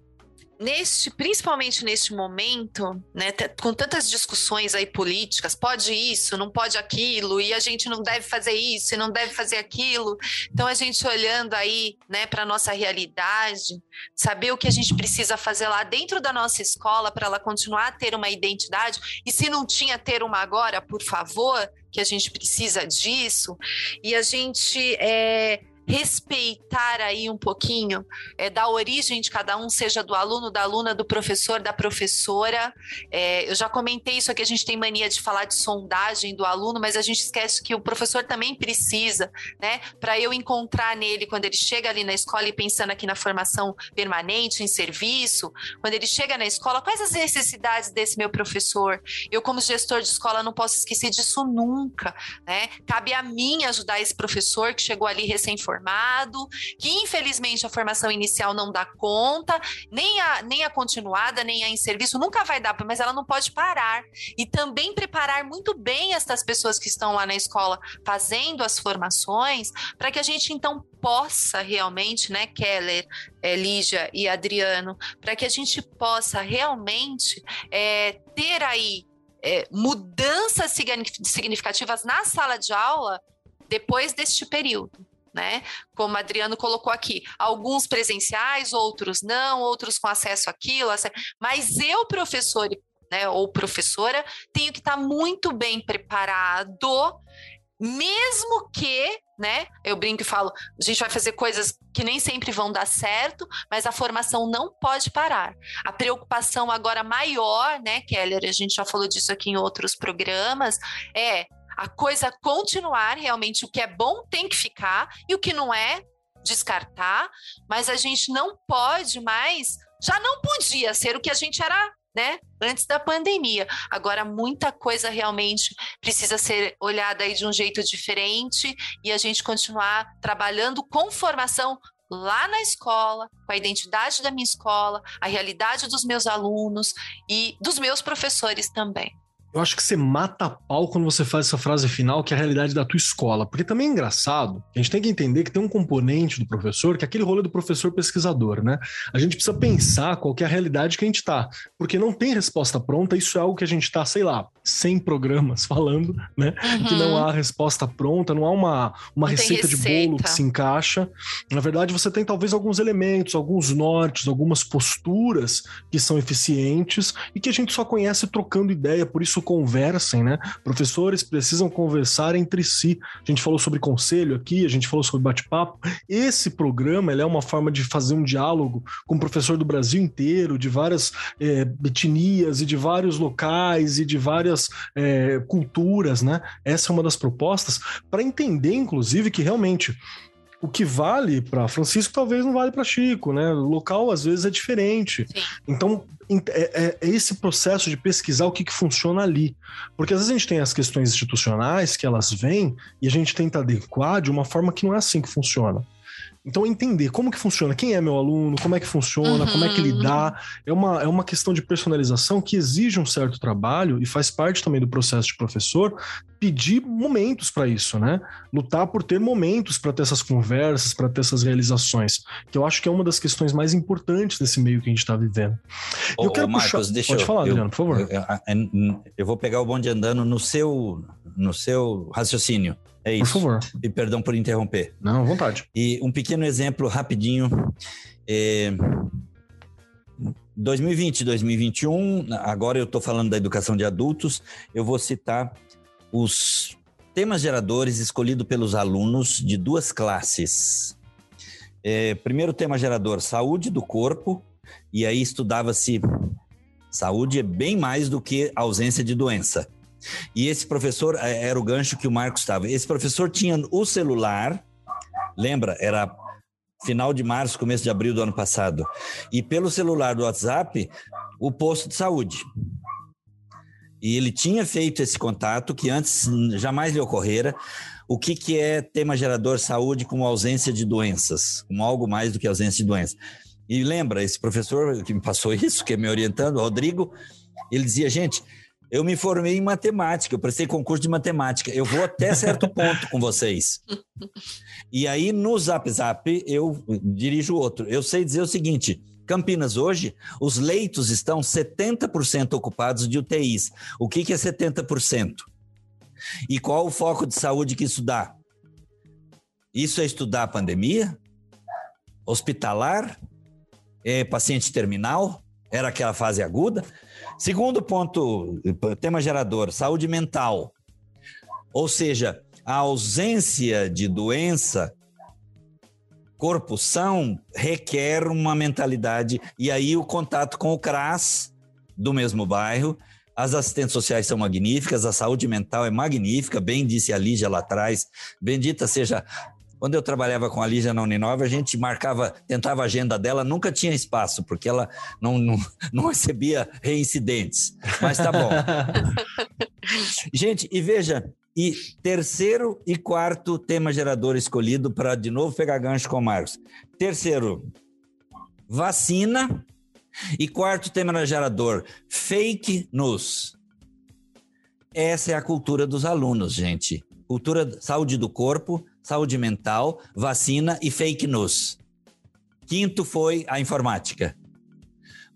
neste, principalmente neste momento, né, com tantas discussões aí políticas, pode isso, não pode aquilo, e a gente não deve fazer isso e não deve fazer aquilo. Então a gente olhando aí, né, para nossa realidade, saber o que a gente precisa fazer lá dentro da nossa escola para ela continuar a ter uma identidade, e se não tinha ter uma agora, por favor, que a gente precisa disso, e a gente é, respeitar aí um pouquinho é, da origem de cada um, seja do aluno, da aluna, do professor, da professora. É, eu já comentei isso aqui, a gente tem mania de falar de sondagem do aluno, mas a gente esquece que o professor também precisa, né? Para eu encontrar nele, quando ele chega ali na escola e pensando aqui na formação permanente, em serviço, quando ele chega na escola, quais as necessidades desse meu professor? Eu, como gestor de escola, não posso esquecer disso nunca, né? Cabe a mim ajudar esse professor que chegou ali recém-formado formado, que infelizmente a formação inicial não dá conta, nem a, nem a continuada, nem a em serviço, nunca vai dar, mas ela não pode parar. E também preparar muito bem essas pessoas que estão lá na escola fazendo as formações, para que a gente então possa realmente, né, Keller, é, Lígia e Adriano, para que a gente possa realmente é, ter aí é, mudanças significativas na sala de aula depois deste período né? Como Adriano colocou aqui, alguns presenciais, outros não, outros com acesso àquilo, mas eu, professor né, ou professora, tenho que estar muito bem preparado, mesmo que, né, eu brinco e falo, a gente vai fazer coisas que nem sempre vão dar certo, mas a formação não pode parar. A preocupação agora maior, né, Keller, a gente já falou disso aqui em outros programas, é a coisa continuar, realmente o que é bom tem que ficar e o que não é, descartar, mas a gente não pode mais, já não podia ser o que a gente era né? Antes da pandemia. Agora, muita coisa realmente precisa ser olhada aí de um jeito diferente e a gente continuar trabalhando com formação lá na escola, com a identidade da minha escola, a realidade dos meus alunos e dos meus professores também. Eu acho que você mata a pau quando você faz essa frase final, que é a realidade da tua escola. Porque também é engraçado, a gente tem que entender que tem um componente do professor, que é aquele rolê do professor pesquisador, né? A gente precisa pensar qual é a realidade que a gente tá. Porque não tem resposta pronta, isso é algo que a gente tá, sei lá, 100 programas falando, né? Uhum. Que não há resposta pronta, não há uma, uma receita, receita, de bolo que se encaixa. Na verdade, você tem talvez alguns elementos, alguns nortes, algumas posturas que são eficientes e que a gente só conhece trocando ideia, por isso conversem, né? Professores precisam conversar entre si. A gente falou sobre conselho aqui, a gente falou sobre bate-papo. Esse programa é uma forma de fazer um diálogo com o professor do Brasil inteiro, de várias é, etnias e de vários locais e de várias é, culturas, né? Essa é uma das propostas para entender, inclusive, que realmente o que vale para Francisco talvez não vale para Chico, né? O local às vezes é diferente. Sim. Então é, é, é, esse processo de pesquisar o que, que funciona ali, porque às vezes a gente tem as questões institucionais que elas vêm e a gente tenta adequar de uma forma que não é assim que funciona. Então, entender como que funciona, quem é meu aluno, como é que funciona, uhum. como é que lidar, uhum. é uma, é uma questão de personalização que exige um certo trabalho e faz parte também do processo de professor pedir momentos para isso, né? Lutar por ter momentos para ter essas conversas, para ter essas realizações, que eu acho que é uma das questões mais importantes desse meio que a gente está vivendo. Ô, eu quero ô, Marcos, puxar... deixa Pode eu, falar, eu, Adriano, por favor. Eu, eu, eu vou pegar o bonde andando no seu, no seu raciocínio. É isso. Por favor. E perdão por interromper. Não, à vontade. E um pequeno exemplo rapidinho. É... 2020, 2021, agora eu estou falando da educação de adultos, eu vou citar os temas geradores escolhidos pelos alunos de duas classes. É, primeiro tema gerador, saúde do corpo, e aí estudava-se saúde é bem mais do que ausência de doença. E esse professor, é, era o gancho que o Marcos estava. Esse professor tinha o celular, lembra? Era final de março, começo de abril do ano passado. E pelo celular do WhatsApp, o posto de saúde. E ele tinha feito esse contato que antes jamais lhe ocorrera. O que, que é tema gerador saúde com ausência de doenças? Com algo mais do que ausência de doenças. E lembra, esse professor que me passou isso, que é me orientando, Rodrigo, ele dizia, gente, eu me formei em matemática, eu prestei concurso de matemática. Eu vou até certo ponto com vocês. E aí, no Zap Zap, eu dirijo outro. Eu sei dizer o seguinte: Campinas hoje, os leitos estão 70% ocupados de UTIs. O que, que é 70%? E qual o foco de saúde que isso dá? Isso é estudar a pandemia? Hospitalar? É paciente terminal? Era aquela fase aguda? Segundo ponto, tema gerador, saúde mental. Ou seja, a ausência de doença, corpo são, requer uma mentalidade. E aí o contato com o CRAS do mesmo bairro. As assistentes sociais são magníficas, a saúde mental é magnífica, bem disse a Lígia lá atrás. Bendita seja quando eu trabalhava com a Lígia na Uninove, a gente marcava, tentava a agenda dela, nunca tinha espaço, porque ela não, não, não recebia reincidentes. Mas tá bom. gente, e veja, e terceiro e quarto tema gerador escolhido para de novo pegar gancho com o Marcos. Terceiro, vacina. E quarto tema gerador, fake news. Essa é a cultura dos alunos, gente. Cultura saúde do corpo, saúde mental, vacina e fake news. Quinto foi a informática.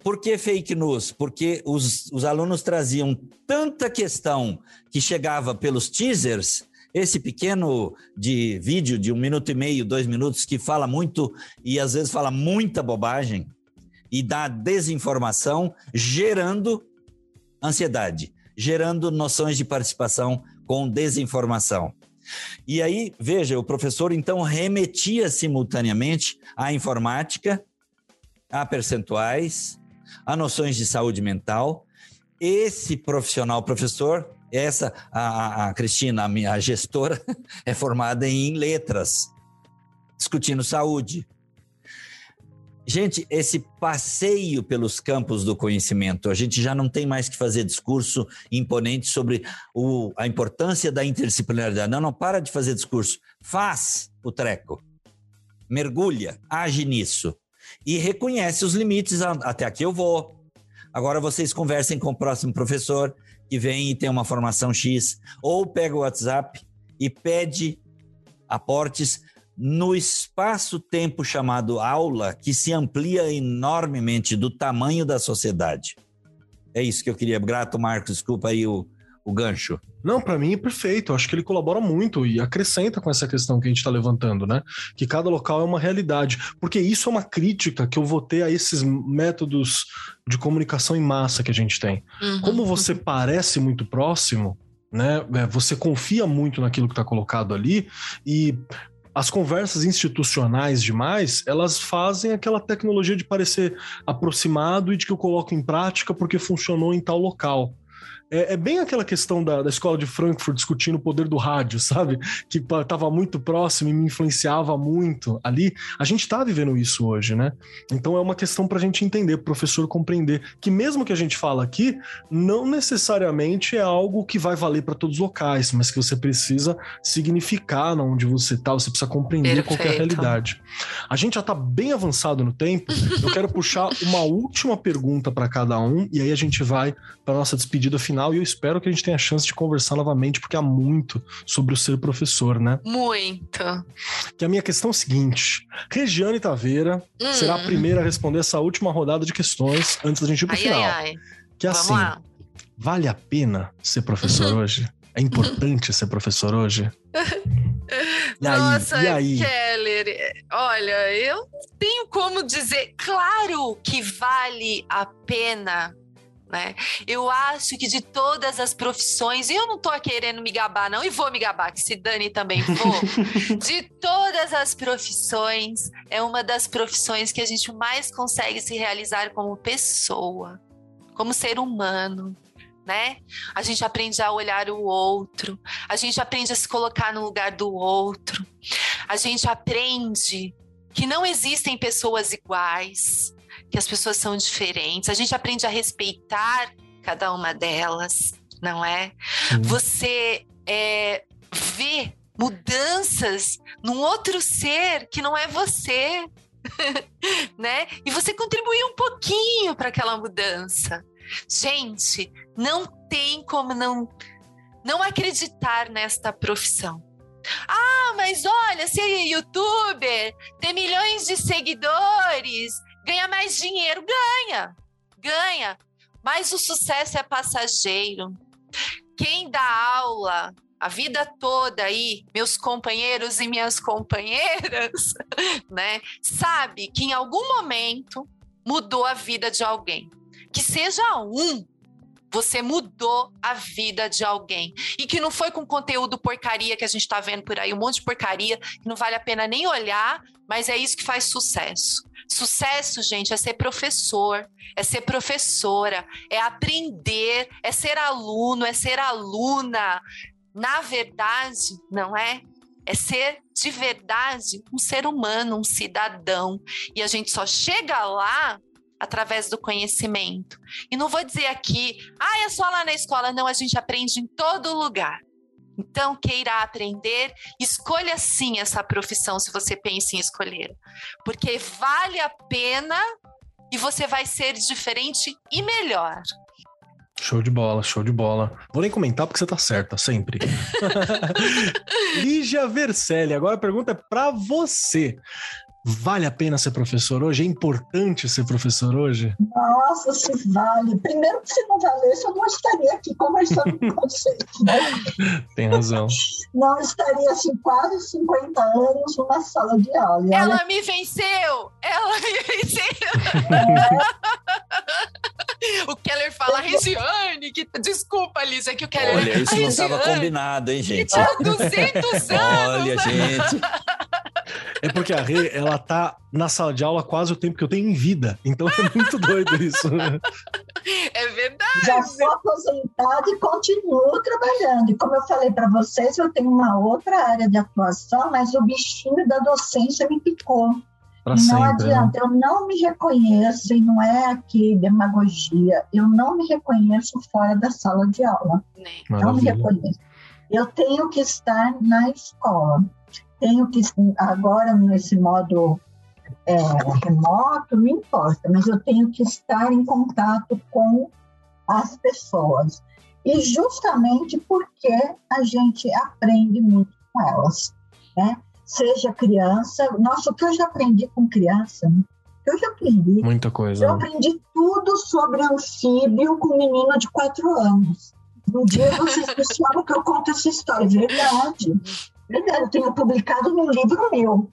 Por que fake news? Porque os, os alunos traziam tanta questão que chegava pelos teasers, esse pequeno de vídeo de um minuto e meio, dois minutos, que fala muito e às vezes fala muita bobagem e dá desinformação, gerando ansiedade, gerando noções de participação com desinformação. E aí, veja, o professor então remetia simultaneamente à informática, a percentuais, a noções de saúde mental. Esse profissional, professor, essa, a, a Cristina, a minha gestora, é formada em letras, discutindo saúde. Gente, esse passeio pelos campos do conhecimento, a gente já não tem mais que fazer discurso imponente sobre o, a importância da interdisciplinaridade. Não, não, para de fazer discurso. Faz o treco. mergulha, age nisso e reconhece os limites. Até aqui eu vou. Agora vocês conversem com o próximo professor que vem e tem uma formação X, ou pega o WhatsApp e pede aportes no espaço-tempo chamado aula, que se amplia enormemente do tamanho da sociedade. É isso que eu queria. Grato, Marcos, desculpa aí o, o gancho. Não, para mim é perfeito. Acho que ele colabora muito e acrescenta com essa questão que a gente está levantando, né? Que cada local é uma realidade. Porque isso é uma crítica que eu vou ter a esses métodos de comunicação em massa que a gente tem. Uhum. Como você parece muito próximo, né? É, você confia muito naquilo que está colocado ali e as conversas institucionais demais, elas fazem aquela tecnologia de parecer aproximado e de que eu coloco em prática porque funcionou em tal local. É, é, bem aquela questão da, da escola de Frankfurt discutindo o poder do rádio, sabe? Que estava muito próximo e me influenciava muito ali. A gente está vivendo isso hoje, né? Então é uma questão para a gente entender, pro professor compreender que mesmo que a gente fala aqui, não necessariamente é algo que vai valer para todos os locais, mas que você precisa significar onde você está, você precisa compreender Perfeito. qualquer realidade. A gente já está bem avançado no tempo. Eu quero puxar uma última pergunta para cada um e aí a gente vai para nossa despedida final e eu espero que a gente tenha a chance de conversar novamente, porque há muito sobre o ser professor, né? Muito. Que a minha questão é o seguinte: Regiane Taveira hum. será a primeira a responder essa última rodada de questões antes da gente ir pro ai, final. Ai, ai. Que é Vamos assim: lá. vale a pena ser professor hoje? É importante ser professor hoje? E aí, Nossa, e aí? Keller, olha, eu não tenho como dizer. Claro que vale a pena né? Eu acho que de todas as profissões, e eu não tô querendo me gabar, não, e vou me gabar, que se Dani também for, de todas as profissões, é uma das profissões que a gente mais consegue se realizar como pessoa, como ser humano. Né? A gente aprende a olhar o outro, a gente aprende a se colocar no lugar do outro, a gente aprende que não existem pessoas iguais, que as pessoas são diferentes, a gente aprende a respeitar cada uma delas, não é? Sim. Você é, vê mudanças num outro ser que não é você, né? E você contribui um pouquinho para aquela mudança. Gente, não tem como não não acreditar nesta profissão. Ah, mas olha, ser youtuber, ter milhões de seguidores, Ganha mais dinheiro? Ganha, ganha. Mas o sucesso é passageiro. Quem dá aula a vida toda aí, meus companheiros e minhas companheiras, né, sabe que em algum momento mudou a vida de alguém. Que seja um, você mudou a vida de alguém. E que não foi com conteúdo porcaria que a gente está vendo por aí, um monte de porcaria que não vale a pena nem olhar, mas é isso que faz sucesso. Sucesso, gente, é ser professor, é ser professora, é aprender, é ser aluno, é ser aluna. Na verdade, não é? É ser de verdade um ser humano, um cidadão. E a gente só chega lá através do conhecimento. E não vou dizer aqui, ah, é só lá na escola. Não, a gente aprende em todo lugar. Então, queira aprender, escolha sim essa profissão se você pensa em escolher, porque vale a pena e você vai ser diferente e melhor. Show de bola, show de bola. Vou nem comentar porque você tá certa, sempre. Lígia Vercelli, agora a pergunta é para você. Vale a pena ser professor hoje? É importante ser professor hoje? Nossa, se vale. Primeiro que se não valesse, eu não estaria aqui conversando com vocês, né? Tem razão. Não estaria, assim, quase 50 anos numa sala de aula. Ela olha... me venceu! Ela me venceu! É. o Keller fala, Regiane, que... desculpa, Lisa, é que o Keller... Olha, isso não estava combinado, hein, gente? Que tá 200 anos! Olha, gente... É porque a Rê, ela tá na sala de aula quase o tempo que eu tenho em vida. Então é muito doido isso. É verdade. Já sou aposentada e continuo trabalhando. E como eu falei para vocês, eu tenho uma outra área de atuação, mas o bichinho da docência me picou. Pra não sempre, né? adianta, né? eu não me reconheço, e não é aqui demagogia, eu não me reconheço fora da sala de aula. Maravilha. Não me reconheço. Eu tenho que estar na escola. Tenho que, agora nesse modo é, remoto, não importa, mas eu tenho que estar em contato com as pessoas. E justamente porque a gente aprende muito com elas, né? Seja criança, nossa, o que eu já aprendi com criança, né? eu já aprendi. Muita coisa. Eu aprendi tudo sobre anfíbio com um menino de quatro anos. Um dia vocês pensaram que eu conto essa história, verdade. Eu tenho publicado num livro meu.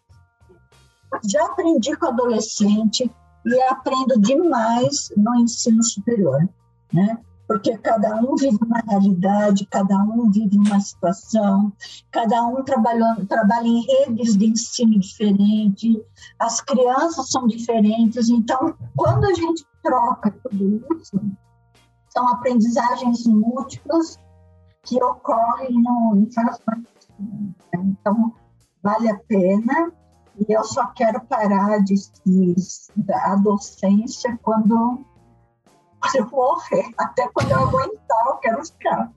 Já aprendi com adolescente e aprendo demais no ensino superior, né? Porque cada um vive uma realidade, cada um vive uma situação, cada um trabalha, em redes de ensino diferente, as crianças são diferentes. Então, quando a gente troca tudo isso, são aprendizagens múltiplas que ocorrem no, em Então, vale a pena. E eu só quero parar de, de, a docência quando eu morrer. Até quando eu aguentar, eu quero ficar.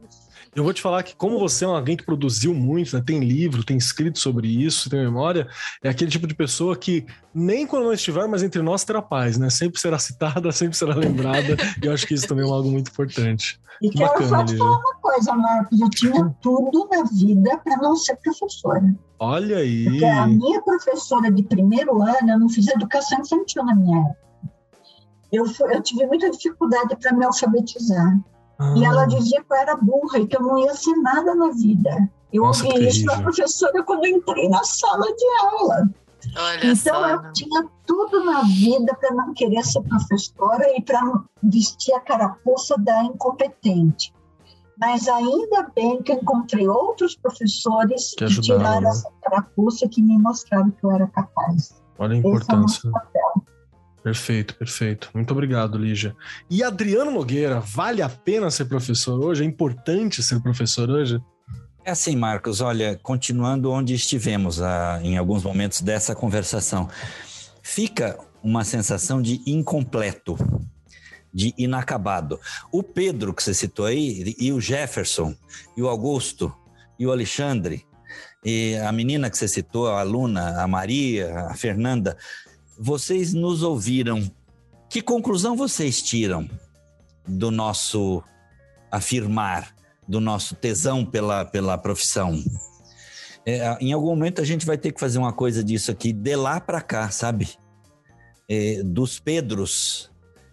Eu vou te falar que, como você é alguém que produziu muito, né, tem livro, tem escrito sobre isso, tem memória, é aquele tipo de pessoa que nem quando não estiver mais entre nós terá paz, né? Sempre será citada, sempre será lembrada, e eu acho que isso também é algo muito importante. E que quero só te falar uma coisa, Marcos, eu tinha tudo na vida para não ser professora. Olha aí! Porque a minha professora de primeiro ano, eu não fiz educação infantil na minha época. Eu, eu tive muita dificuldade para me alfabetizar. Ah. E ela dizia que eu era burra e que eu não ia ser nada na vida. Eu Nossa, ouvi isso da professora quando entrei na sala de aula. Olha então só, eu né? tinha tudo na vida para não querer ser professora e para vestir a carapuça da incompetente. Mas ainda bem que encontrei outros professores que, que tiraram né? essa carapuça que me mostraram que eu era capaz. Olha a importância. É Perfeito, perfeito. Muito obrigado, Lígia. E Adriano Nogueira, vale a pena ser professor hoje? É importante ser professor hoje? É assim, Marcos, olha, continuando onde estivemos ah, em alguns momentos dessa conversação, fica uma sensação de incompleto, de inacabado. O Pedro, que você citou aí, e o Jefferson, e o Augusto, e o Alexandre, e a menina que você citou, a aluna, a Maria, a Fernanda, vocês nos ouviram. Que conclusão vocês tiram do nosso afirmar, do nosso tesão pela, pela profissão? É, em algum momento a gente vai ter que fazer uma coisa disso aqui, de lá para cá, sabe? É, dos Pedros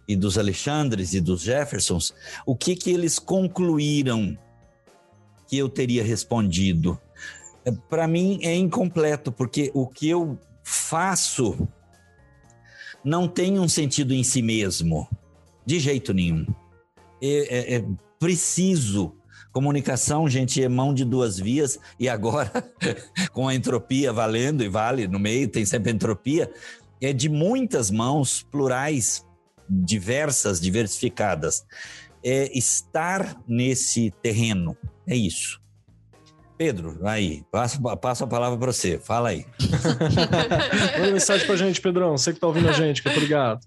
e dos Alexandres e dos Jeffersons, o que que eles concluíram que eu teria respondido? É, para mim é incompleto, porque o que eu faço não tem um sentido em si mesmo, de jeito nenhum. É, é, é preciso. Comunicação, gente, é mão de duas vias, e agora, com a entropia valendo e vale no meio, tem sempre entropia, é de muitas mãos, plurais, diversas, diversificadas. É estar nesse terreno, é isso. Pedro, aí, passo, passo a palavra para você, fala aí. Manda mensagem para a gente, Pedrão, você que está ouvindo a gente, que obrigado.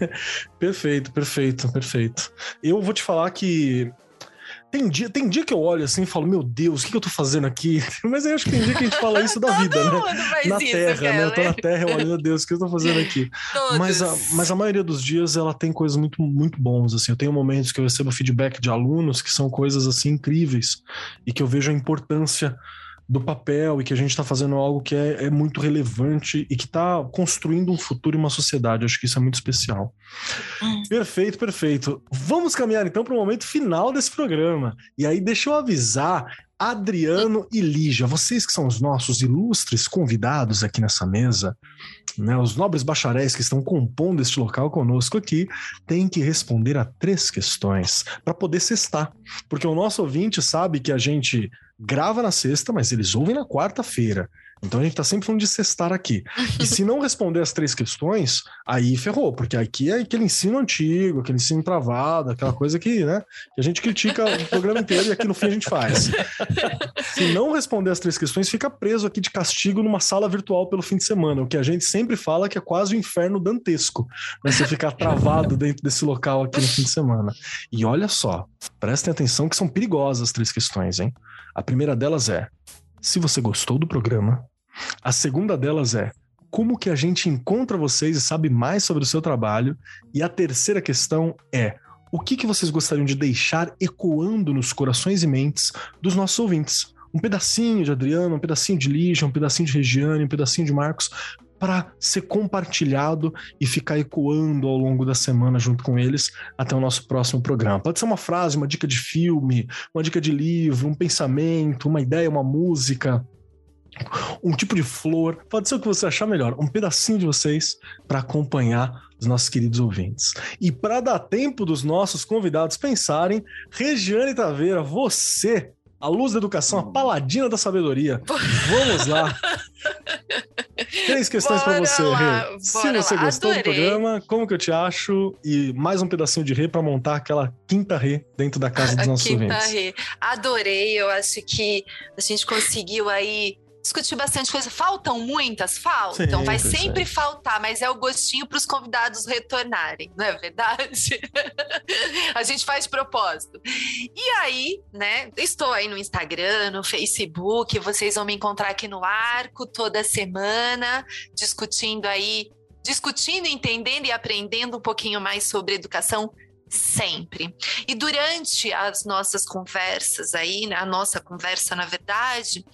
perfeito, perfeito, perfeito. Eu vou te falar que tem dia, tem dia que eu olho assim e falo, meu Deus, o que, que eu tô fazendo aqui? Mas eu acho que tem dia que a gente fala isso da vida, né? Na isso, terra, cara, né? Eu tô na terra, eu olho, meu Deus, o que eu tô fazendo aqui? Mas a, mas a maioria dos dias ela tem coisas muito, muito bons, assim. Eu tenho momentos que eu recebo feedback de alunos que são coisas assim incríveis e que eu vejo a importância do papel e que a gente está fazendo algo que é, é, muito relevante e que está construindo um futuro e uma sociedade. Acho que isso é muito especial. Hum. Perfeito, perfeito. Vamos caminhar então para o momento final desse programa. E aí, deixa eu avisar. Adriano e Lígia, vocês que são os nossos ilustres convidados aqui nessa mesa, né, os nobres bacharéis que estão compondo este local conosco aqui, têm que responder a três questões para poder cestar. Porque o nosso ouvinte sabe que a gente grava na sexta, mas eles ouvem na quarta-feira. Então a gente tá sempre falando de cestar aqui. E se não responder as três questões, aí ferrou, porque aqui é aquele ensino antigo, aquele ensino travado, aquela coisa que, né, que a gente critica o programa inteiro e aqui no fim a gente faz. Se não responder as três questões, fica preso aqui de castigo numa sala virtual pelo fim de semana, o que a gente sempre fala que é quase o um inferno dantesco, né, você ficar travado dentro desse local aqui no fim de semana. E olha só, prestem atenção que são perigosas as três questões, hein? A primeira delas é: se você gostou do programa, A segunda delas é como que a gente encontra vocês e sabe mais sobre o seu trabalho? E a terceira questão é o que, que vocês gostariam de deixar ecoando nos corações e mentes dos nossos ouvintes? Um pedacinho de Adriano, um pedacinho de Lígia, um pedacinho de Regiane, um pedacinho de Marcos, para ser compartilhado e ficar ecoando ao longo da semana junto com eles até o nosso próximo programa. Pode ser uma frase, uma dica de filme, uma dica de livro, um pensamento, uma ideia, uma música, um tipo de flor, pode ser o que você achar melhor, um pedacinho de vocês para acompanhar os nossos queridos ouvintes. E para dar tempo dos nossos convidados pensarem, Regiane Taveira, você, a luz da educação, a paladina da sabedoria. Vamos lá. Três questões para você, Rê. Se você lá. gostou Adorei. do programa, como que eu te acho? E mais um pedacinho de Rê para montar aquela quinta Rê dentro da casa dos nossos quinta ouvintes. Rê. Adorei, eu acho que a gente conseguiu aí discutir bastante coisa. Faltam muitas? Faltam. Sim, Vai sempre é. faltar, mas é o gostinho para os convidados retornarem, não é verdade? a gente faz propósito. E aí, né? Estou aí no Instagram, no Facebook, vocês vão me encontrar aqui no Arco toda semana, discutindo aí, discutindo, entendendo e aprendendo um pouquinho mais sobre educação sempre. E durante as nossas conversas aí, a nossa conversa, na verdade,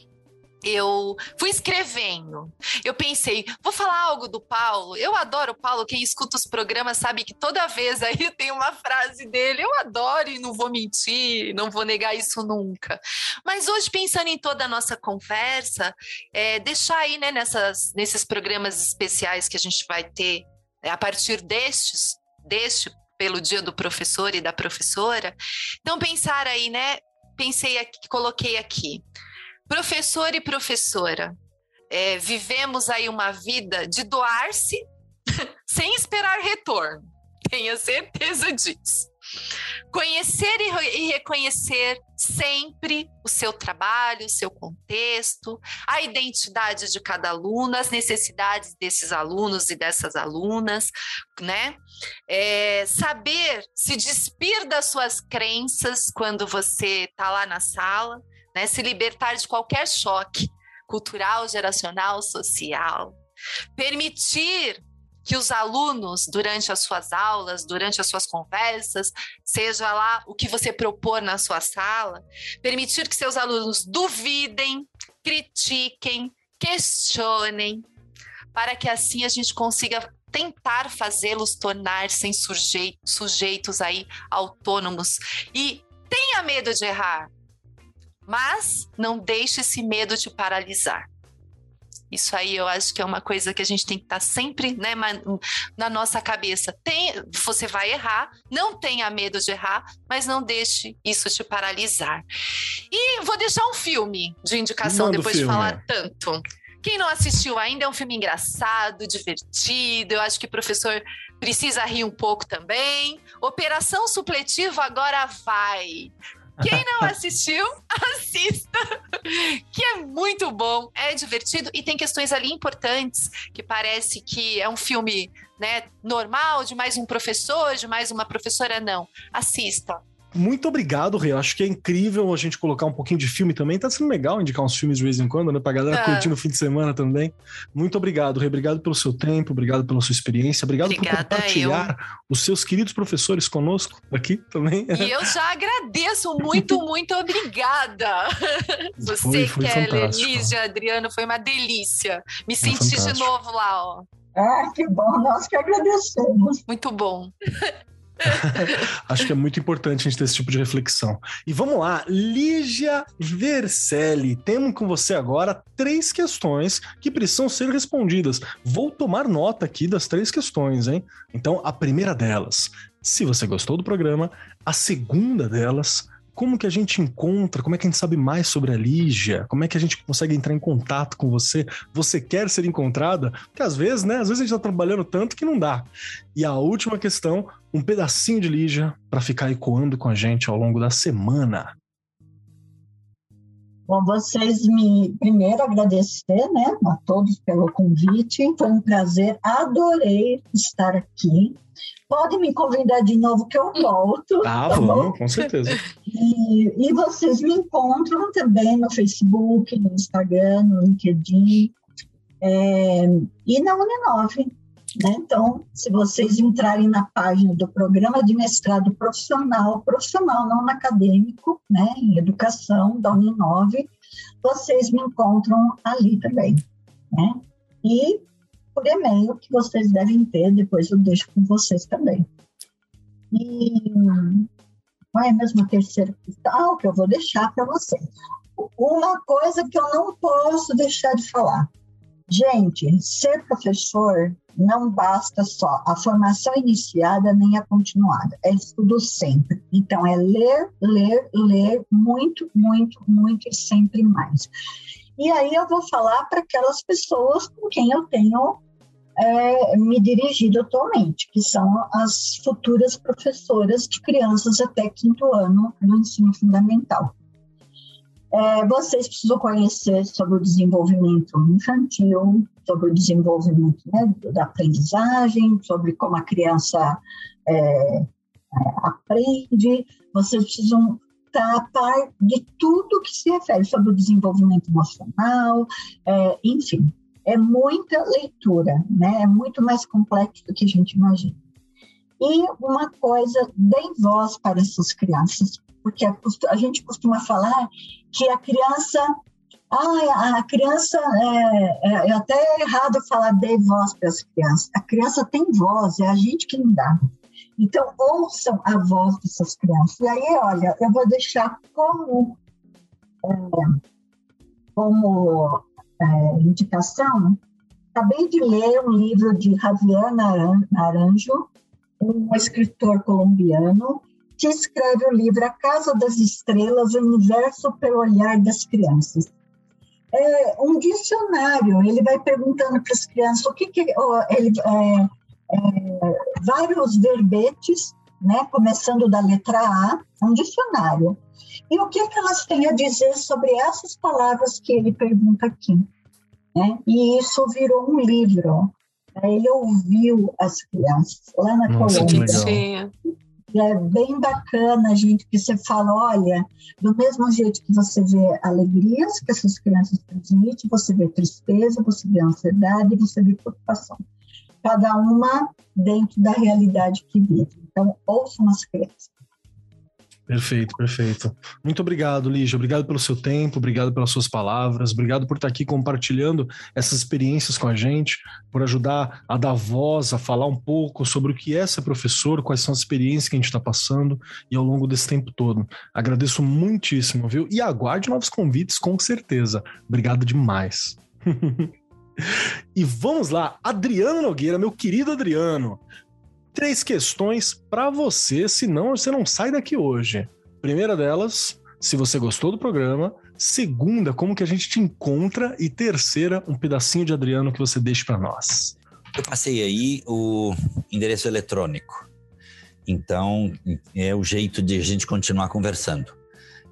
eu fui escrevendo. Eu pensei, vou falar algo do Paulo. Eu adoro o Paulo. Quem escuta os programas sabe que toda vez aí tem uma frase dele. Eu adoro e não vou mentir, não vou negar isso nunca. Mas hoje, pensando em toda a nossa conversa, é, deixar aí né, nessas, nesses programas especiais que a gente vai ter é, a partir destes, deste pelo dia do professor e da professora. Então, pensar aí, né? Pensei aqui, coloquei aqui. Professor e professora, é, vivemos aí uma vida de doar-se sem esperar retorno. Tenha certeza disso. Conhecer e, reconhecer sempre o seu trabalho, o seu contexto, a identidade de cada aluno, as necessidades desses alunos e dessas alunas, né? É, saber se despir das suas crenças quando você está lá na sala, né? Se libertar de qualquer choque cultural, geracional, social. Permitir que os alunos, durante as suas aulas, durante as suas conversas, seja lá o que você propor na sua sala, permitir que seus alunos duvidem, critiquem, questionem, para que assim a gente consiga tentar fazê-los tornar-se sujeitos aí autônomos e tenha medo de errar, mas não deixe esse medo te paralisar. Isso aí eu acho que é uma coisa que a gente tem que estar tá sempre né, na nossa cabeça. Tem, você vai errar, não tenha medo de errar, mas não deixe isso te paralisar. E vou deixar um filme de indicação Manda depois de falar tanto. Quem não assistiu ainda é um filme engraçado, divertido. Eu acho que o professor precisa rir um pouco também. Operação Supletivo agora vai. Quem não assistiu, assista, que é muito bom, é divertido e tem questões ali importantes que parece que é um filme, né, normal de mais um professor, de mais uma professora não. Assista muito obrigado, Rê. Acho que é incrível a gente colocar um pouquinho de filme também. Tá sendo legal indicar uns filmes de vez em quando, né? Pra galera é. curtir no fim de semana também. Muito obrigado, Rê. Obrigado pelo seu tempo, obrigado pela sua experiência, obrigado Obrigada, por compartilhar eu. os seus queridos professores conosco aqui também. E eu já agradeço muito, muito obrigada. Você, foi, foi Keller, Lígia, Adriano, foi uma delícia. Me senti de novo lá, ó. Ah, que bom, nós que agradecemos. Muito bom. Acho que é muito importante a gente ter esse tipo de reflexão. E vamos lá, Lígia Vercelli, temos com você agora três questões que precisam ser respondidas. Vou tomar nota aqui das três questões, hein? Então, a primeira delas, se você gostou do programa, a segunda delas, como que a gente encontra, como é que a gente sabe mais sobre a Lígia, como é que a gente consegue entrar em contato com você, você quer ser encontrada? Porque às vezes, né, às vezes a gente tá trabalhando tanto que não dá. E a última questão, um pedacinho de Lígia para ficar ecoando com a gente ao longo da semana. Bom, vocês me primeiro agradecer, né, a todos pelo convite. Foi um prazer, adorei estar aqui. Pode me convidar de novo que eu volto. Ah, tá vamos, bom? com certeza. E, e vocês me encontram também no Facebook, no Instagram, no LinkedIn. É, e na Uninove. Né? Então, se vocês entrarem na página do programa de mestrado profissional, profissional não acadêmico, né, em educação da Uninove, vocês me encontram ali também. Né? E por e-mail que vocês devem ter, depois eu deixo com vocês também. E qual é mesmo a terceira questão que eu vou deixar para vocês? Uma coisa que eu não posso deixar de falar. Gente, ser professor não basta só a formação iniciada nem a continuada, é estudo sempre. Então, é ler, ler, ler muito, muito, muito e sempre mais. E aí eu vou falar para aquelas pessoas com quem eu tenho é, me dirigido atualmente, que são as futuras professoras de crianças até quinto ano do ensino fundamental. É, vocês precisam conhecer sobre o desenvolvimento infantil, sobre o desenvolvimento né, da aprendizagem, sobre como a criança é, é aprende. Vocês precisam estar a par de tudo que se refere sobre o desenvolvimento emocional, é, enfim. É muita leitura, né? É muito mais complexo do que a gente imagina. E uma coisa, deem voz para essas crianças, porque a, gente costuma falar que a criança ah, a criança, é, é, é, até errado falar de voz para as crianças. A criança tem voz, é a gente que não dá. Então, ouçam a voz dessas crianças. E aí, olha, eu vou deixar como, é, como é, indicação, acabei de ler um livro de Javier Naranjo, um escritor colombiano, que escreve o livro A Casa das Estrelas, o Universo pelo Olhar das Crianças. É um dicionário, ele vai perguntando para as crianças o que, que ele, é, é, vários verbetes, né, começando da letra A, um dicionário. E o que, que elas têm a dizer sobre essas palavras que ele pergunta aqui? Né? E isso virou um livro. Ele ouviu as crianças lá na Nossa, Colômbia. É bem bacana, gente, que você fala, olha, do mesmo jeito que você vê alegrias que essas crianças transmitem, você vê tristeza, você vê ansiedade, você vê preocupação. Cada uma dentro da realidade que vive. Então, ouçam as crianças. Perfeito, perfeito. Muito obrigado, Lígia. Obrigado pelo seu tempo, obrigado pelas suas palavras, obrigado por estar aqui compartilhando essas experiências com a gente, por ajudar a dar voz, a falar um pouco sobre o que é ser professor, quais são as experiências que a gente está passando e ao longo desse tempo todo. Agradeço muitíssimo, viu? E aguarde novos convites, com certeza. Obrigado demais. e vamos lá, Adriano Nogueira, meu querido Adriano três questões para você, senão você não sai daqui hoje. Primeira delas, se você gostou do programa. Segunda, como que a gente te encontra. E terceira, um pedacinho de Adriano que você deixa para nós. Eu passei aí o endereço eletrônico. Então, é o jeito de a gente continuar conversando.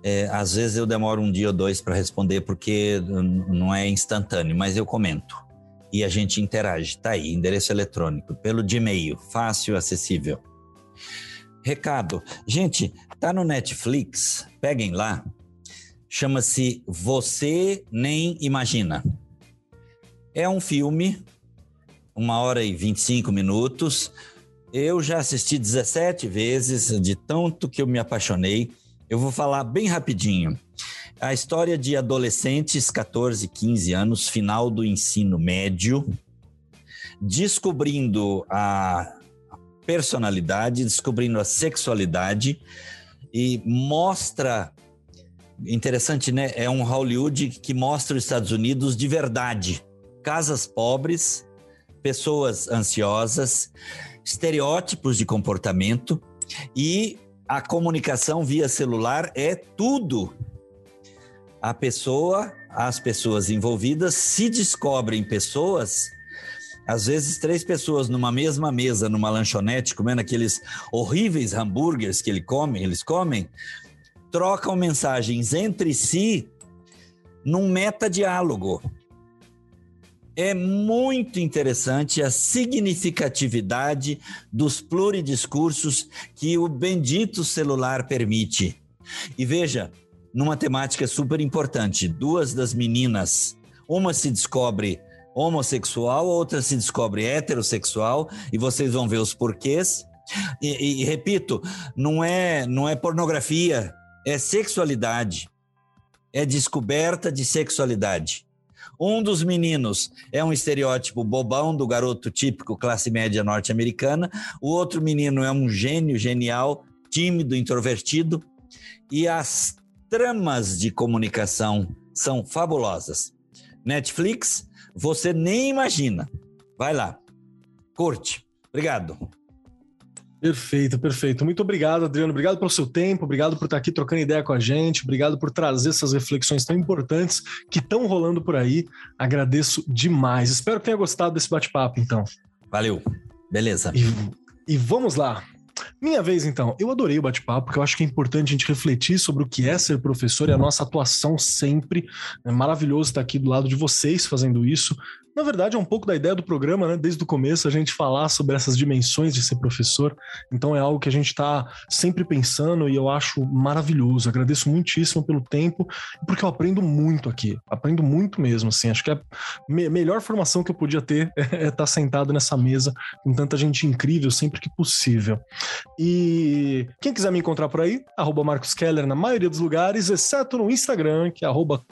É, às vezes eu demoro um dia ou dois para responder porque não é instantâneo, mas eu comento e a gente interage. Tá aí, endereço eletrônico, pelo Gmail, fácil, acessível. Recado, gente, tá no Netflix, peguem lá. Chama-se Você Nem Imagina. É um filme, uma hora e 25 minutos. Eu já assisti 17 vezes, de tanto que eu me apaixonei. Eu vou falar bem rapidinho. A história de adolescentes, 14, 15 anos, final do ensino médio, descobrindo a personalidade, descobrindo a sexualidade e mostra interessante, né? É um Hollywood que mostra os Estados Unidos de verdade. Casas pobres, pessoas ansiosas, estereótipos de comportamento e a comunicação via celular é tudo a pessoa, as pessoas envolvidas se descobrem pessoas às vezes três pessoas numa mesma mesa, numa lanchonete, comendo aqueles horríveis hambúrgueres que ele come, eles comem, trocam mensagens entre si num metadiálogo. É muito interessante a significatividade dos pluridiscursos que o bendito celular permite. E veja, numa temática super importante. Duas das meninas, uma se descobre homossexual, outra se descobre heterossexual, e vocês vão ver os porquês. E, e, repito, não é, não é pornografia, é sexualidade. É descoberta de sexualidade. Um dos meninos é um estereótipo bobão do garoto típico classe média norte-americana. O outro menino é um gênio genial, tímido, introvertido. E as tramas de comunicação são fabulosas. Netflix, você nem imagina. Vai lá. Curte. Obrigado. Perfeito, perfeito. Muito obrigado, Adriano. Obrigado pelo seu tempo, obrigado por estar aqui trocando ideia com a gente, obrigado por trazer essas reflexões tão importantes que estão rolando por aí. Agradeço demais. Espero que tenha gostado desse bate-papo, então. Valeu. Beleza. E, e vamos lá. Minha vez, então. Eu adorei o bate-papo, porque eu acho que é importante a gente refletir sobre o que é ser professor e a nossa atuação sempre. É maravilhoso estar aqui do lado de vocês fazendo isso. Na verdade, é um pouco da ideia do programa, né? Desde o começo, a gente falar sobre essas dimensões de ser professor. Então, é algo que a gente está sempre pensando e eu acho maravilhoso. Agradeço muitíssimo pelo tempo, porque eu aprendo muito aqui. Aprendo muito mesmo, assim. Acho que a me melhor formação que eu podia ter é estar sentado nessa mesa com tanta gente incrível sempre que possível. E quem quiser me encontrar por aí, arroba Marcos Keller na maioria dos lugares, exceto no Instagram, que é arroba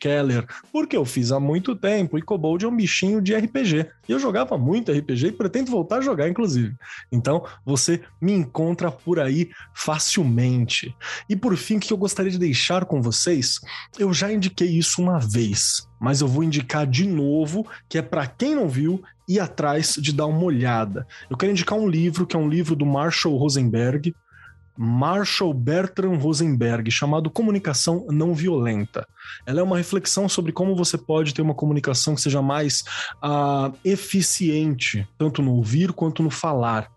Keller, porque eu fiz há muito tempo e Cobold é um bichinho de RPG. E eu jogava muito RPG e pretendo voltar a jogar, inclusive. Então, você me encontra por aí facilmente. E por fim, o que eu gostaria de deixar com vocês, eu já indiquei isso uma vez, mas eu vou indicar de novo, que é para quem não viu ir atrás de dar uma olhada. Eu quero indicar um livro que é um livro do Marshall Rosenberg, Marshall Bertrand Rosenberg, chamado Comunicação Não Violenta. Ela é uma reflexão sobre como você pode ter uma comunicação que seja mais uh, eficiente, tanto no ouvir quanto no falar.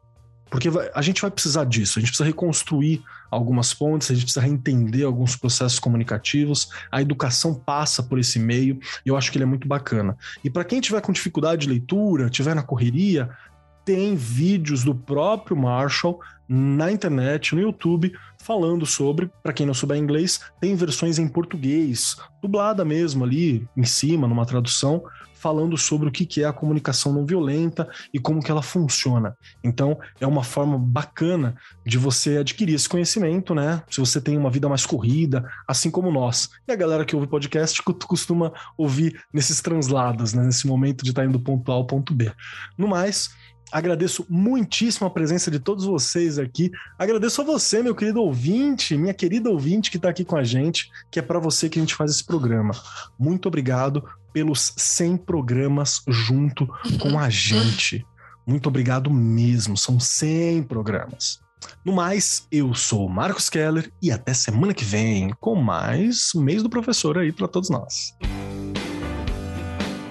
Porque a gente vai precisar disso, a gente precisa reconstruir algumas pontes, a gente precisa reentender alguns processos comunicativos. A educação passa por esse meio e eu acho que ele é muito bacana. E para quem tiver com dificuldade de leitura, tiver na correria, tem vídeos do próprio Marshall na internet, no YouTube, falando sobre, para quem não souber inglês, tem versões em português, dublada mesmo ali em cima, numa tradução, falando sobre o que é a comunicação não violenta e como que ela funciona. Então, é uma forma bacana de você adquirir esse conhecimento, né? Se você tem uma vida mais corrida, assim como nós. E a galera que ouve podcast costuma ouvir nesses translados, né? Nesse momento de estar indo do ponto A ao ponto B. No mais, Agradeço muitíssimo a presença de todos vocês aqui. Agradeço a você, meu querido ouvinte, minha querida ouvinte que está aqui com a gente, que é para você que a gente faz esse programa. Muito obrigado pelos 100 programas junto com a gente. Muito obrigado mesmo, são 100 programas. No mais, eu sou Marcos Keller e até semana que vem com mais mês do professor aí para todos nós.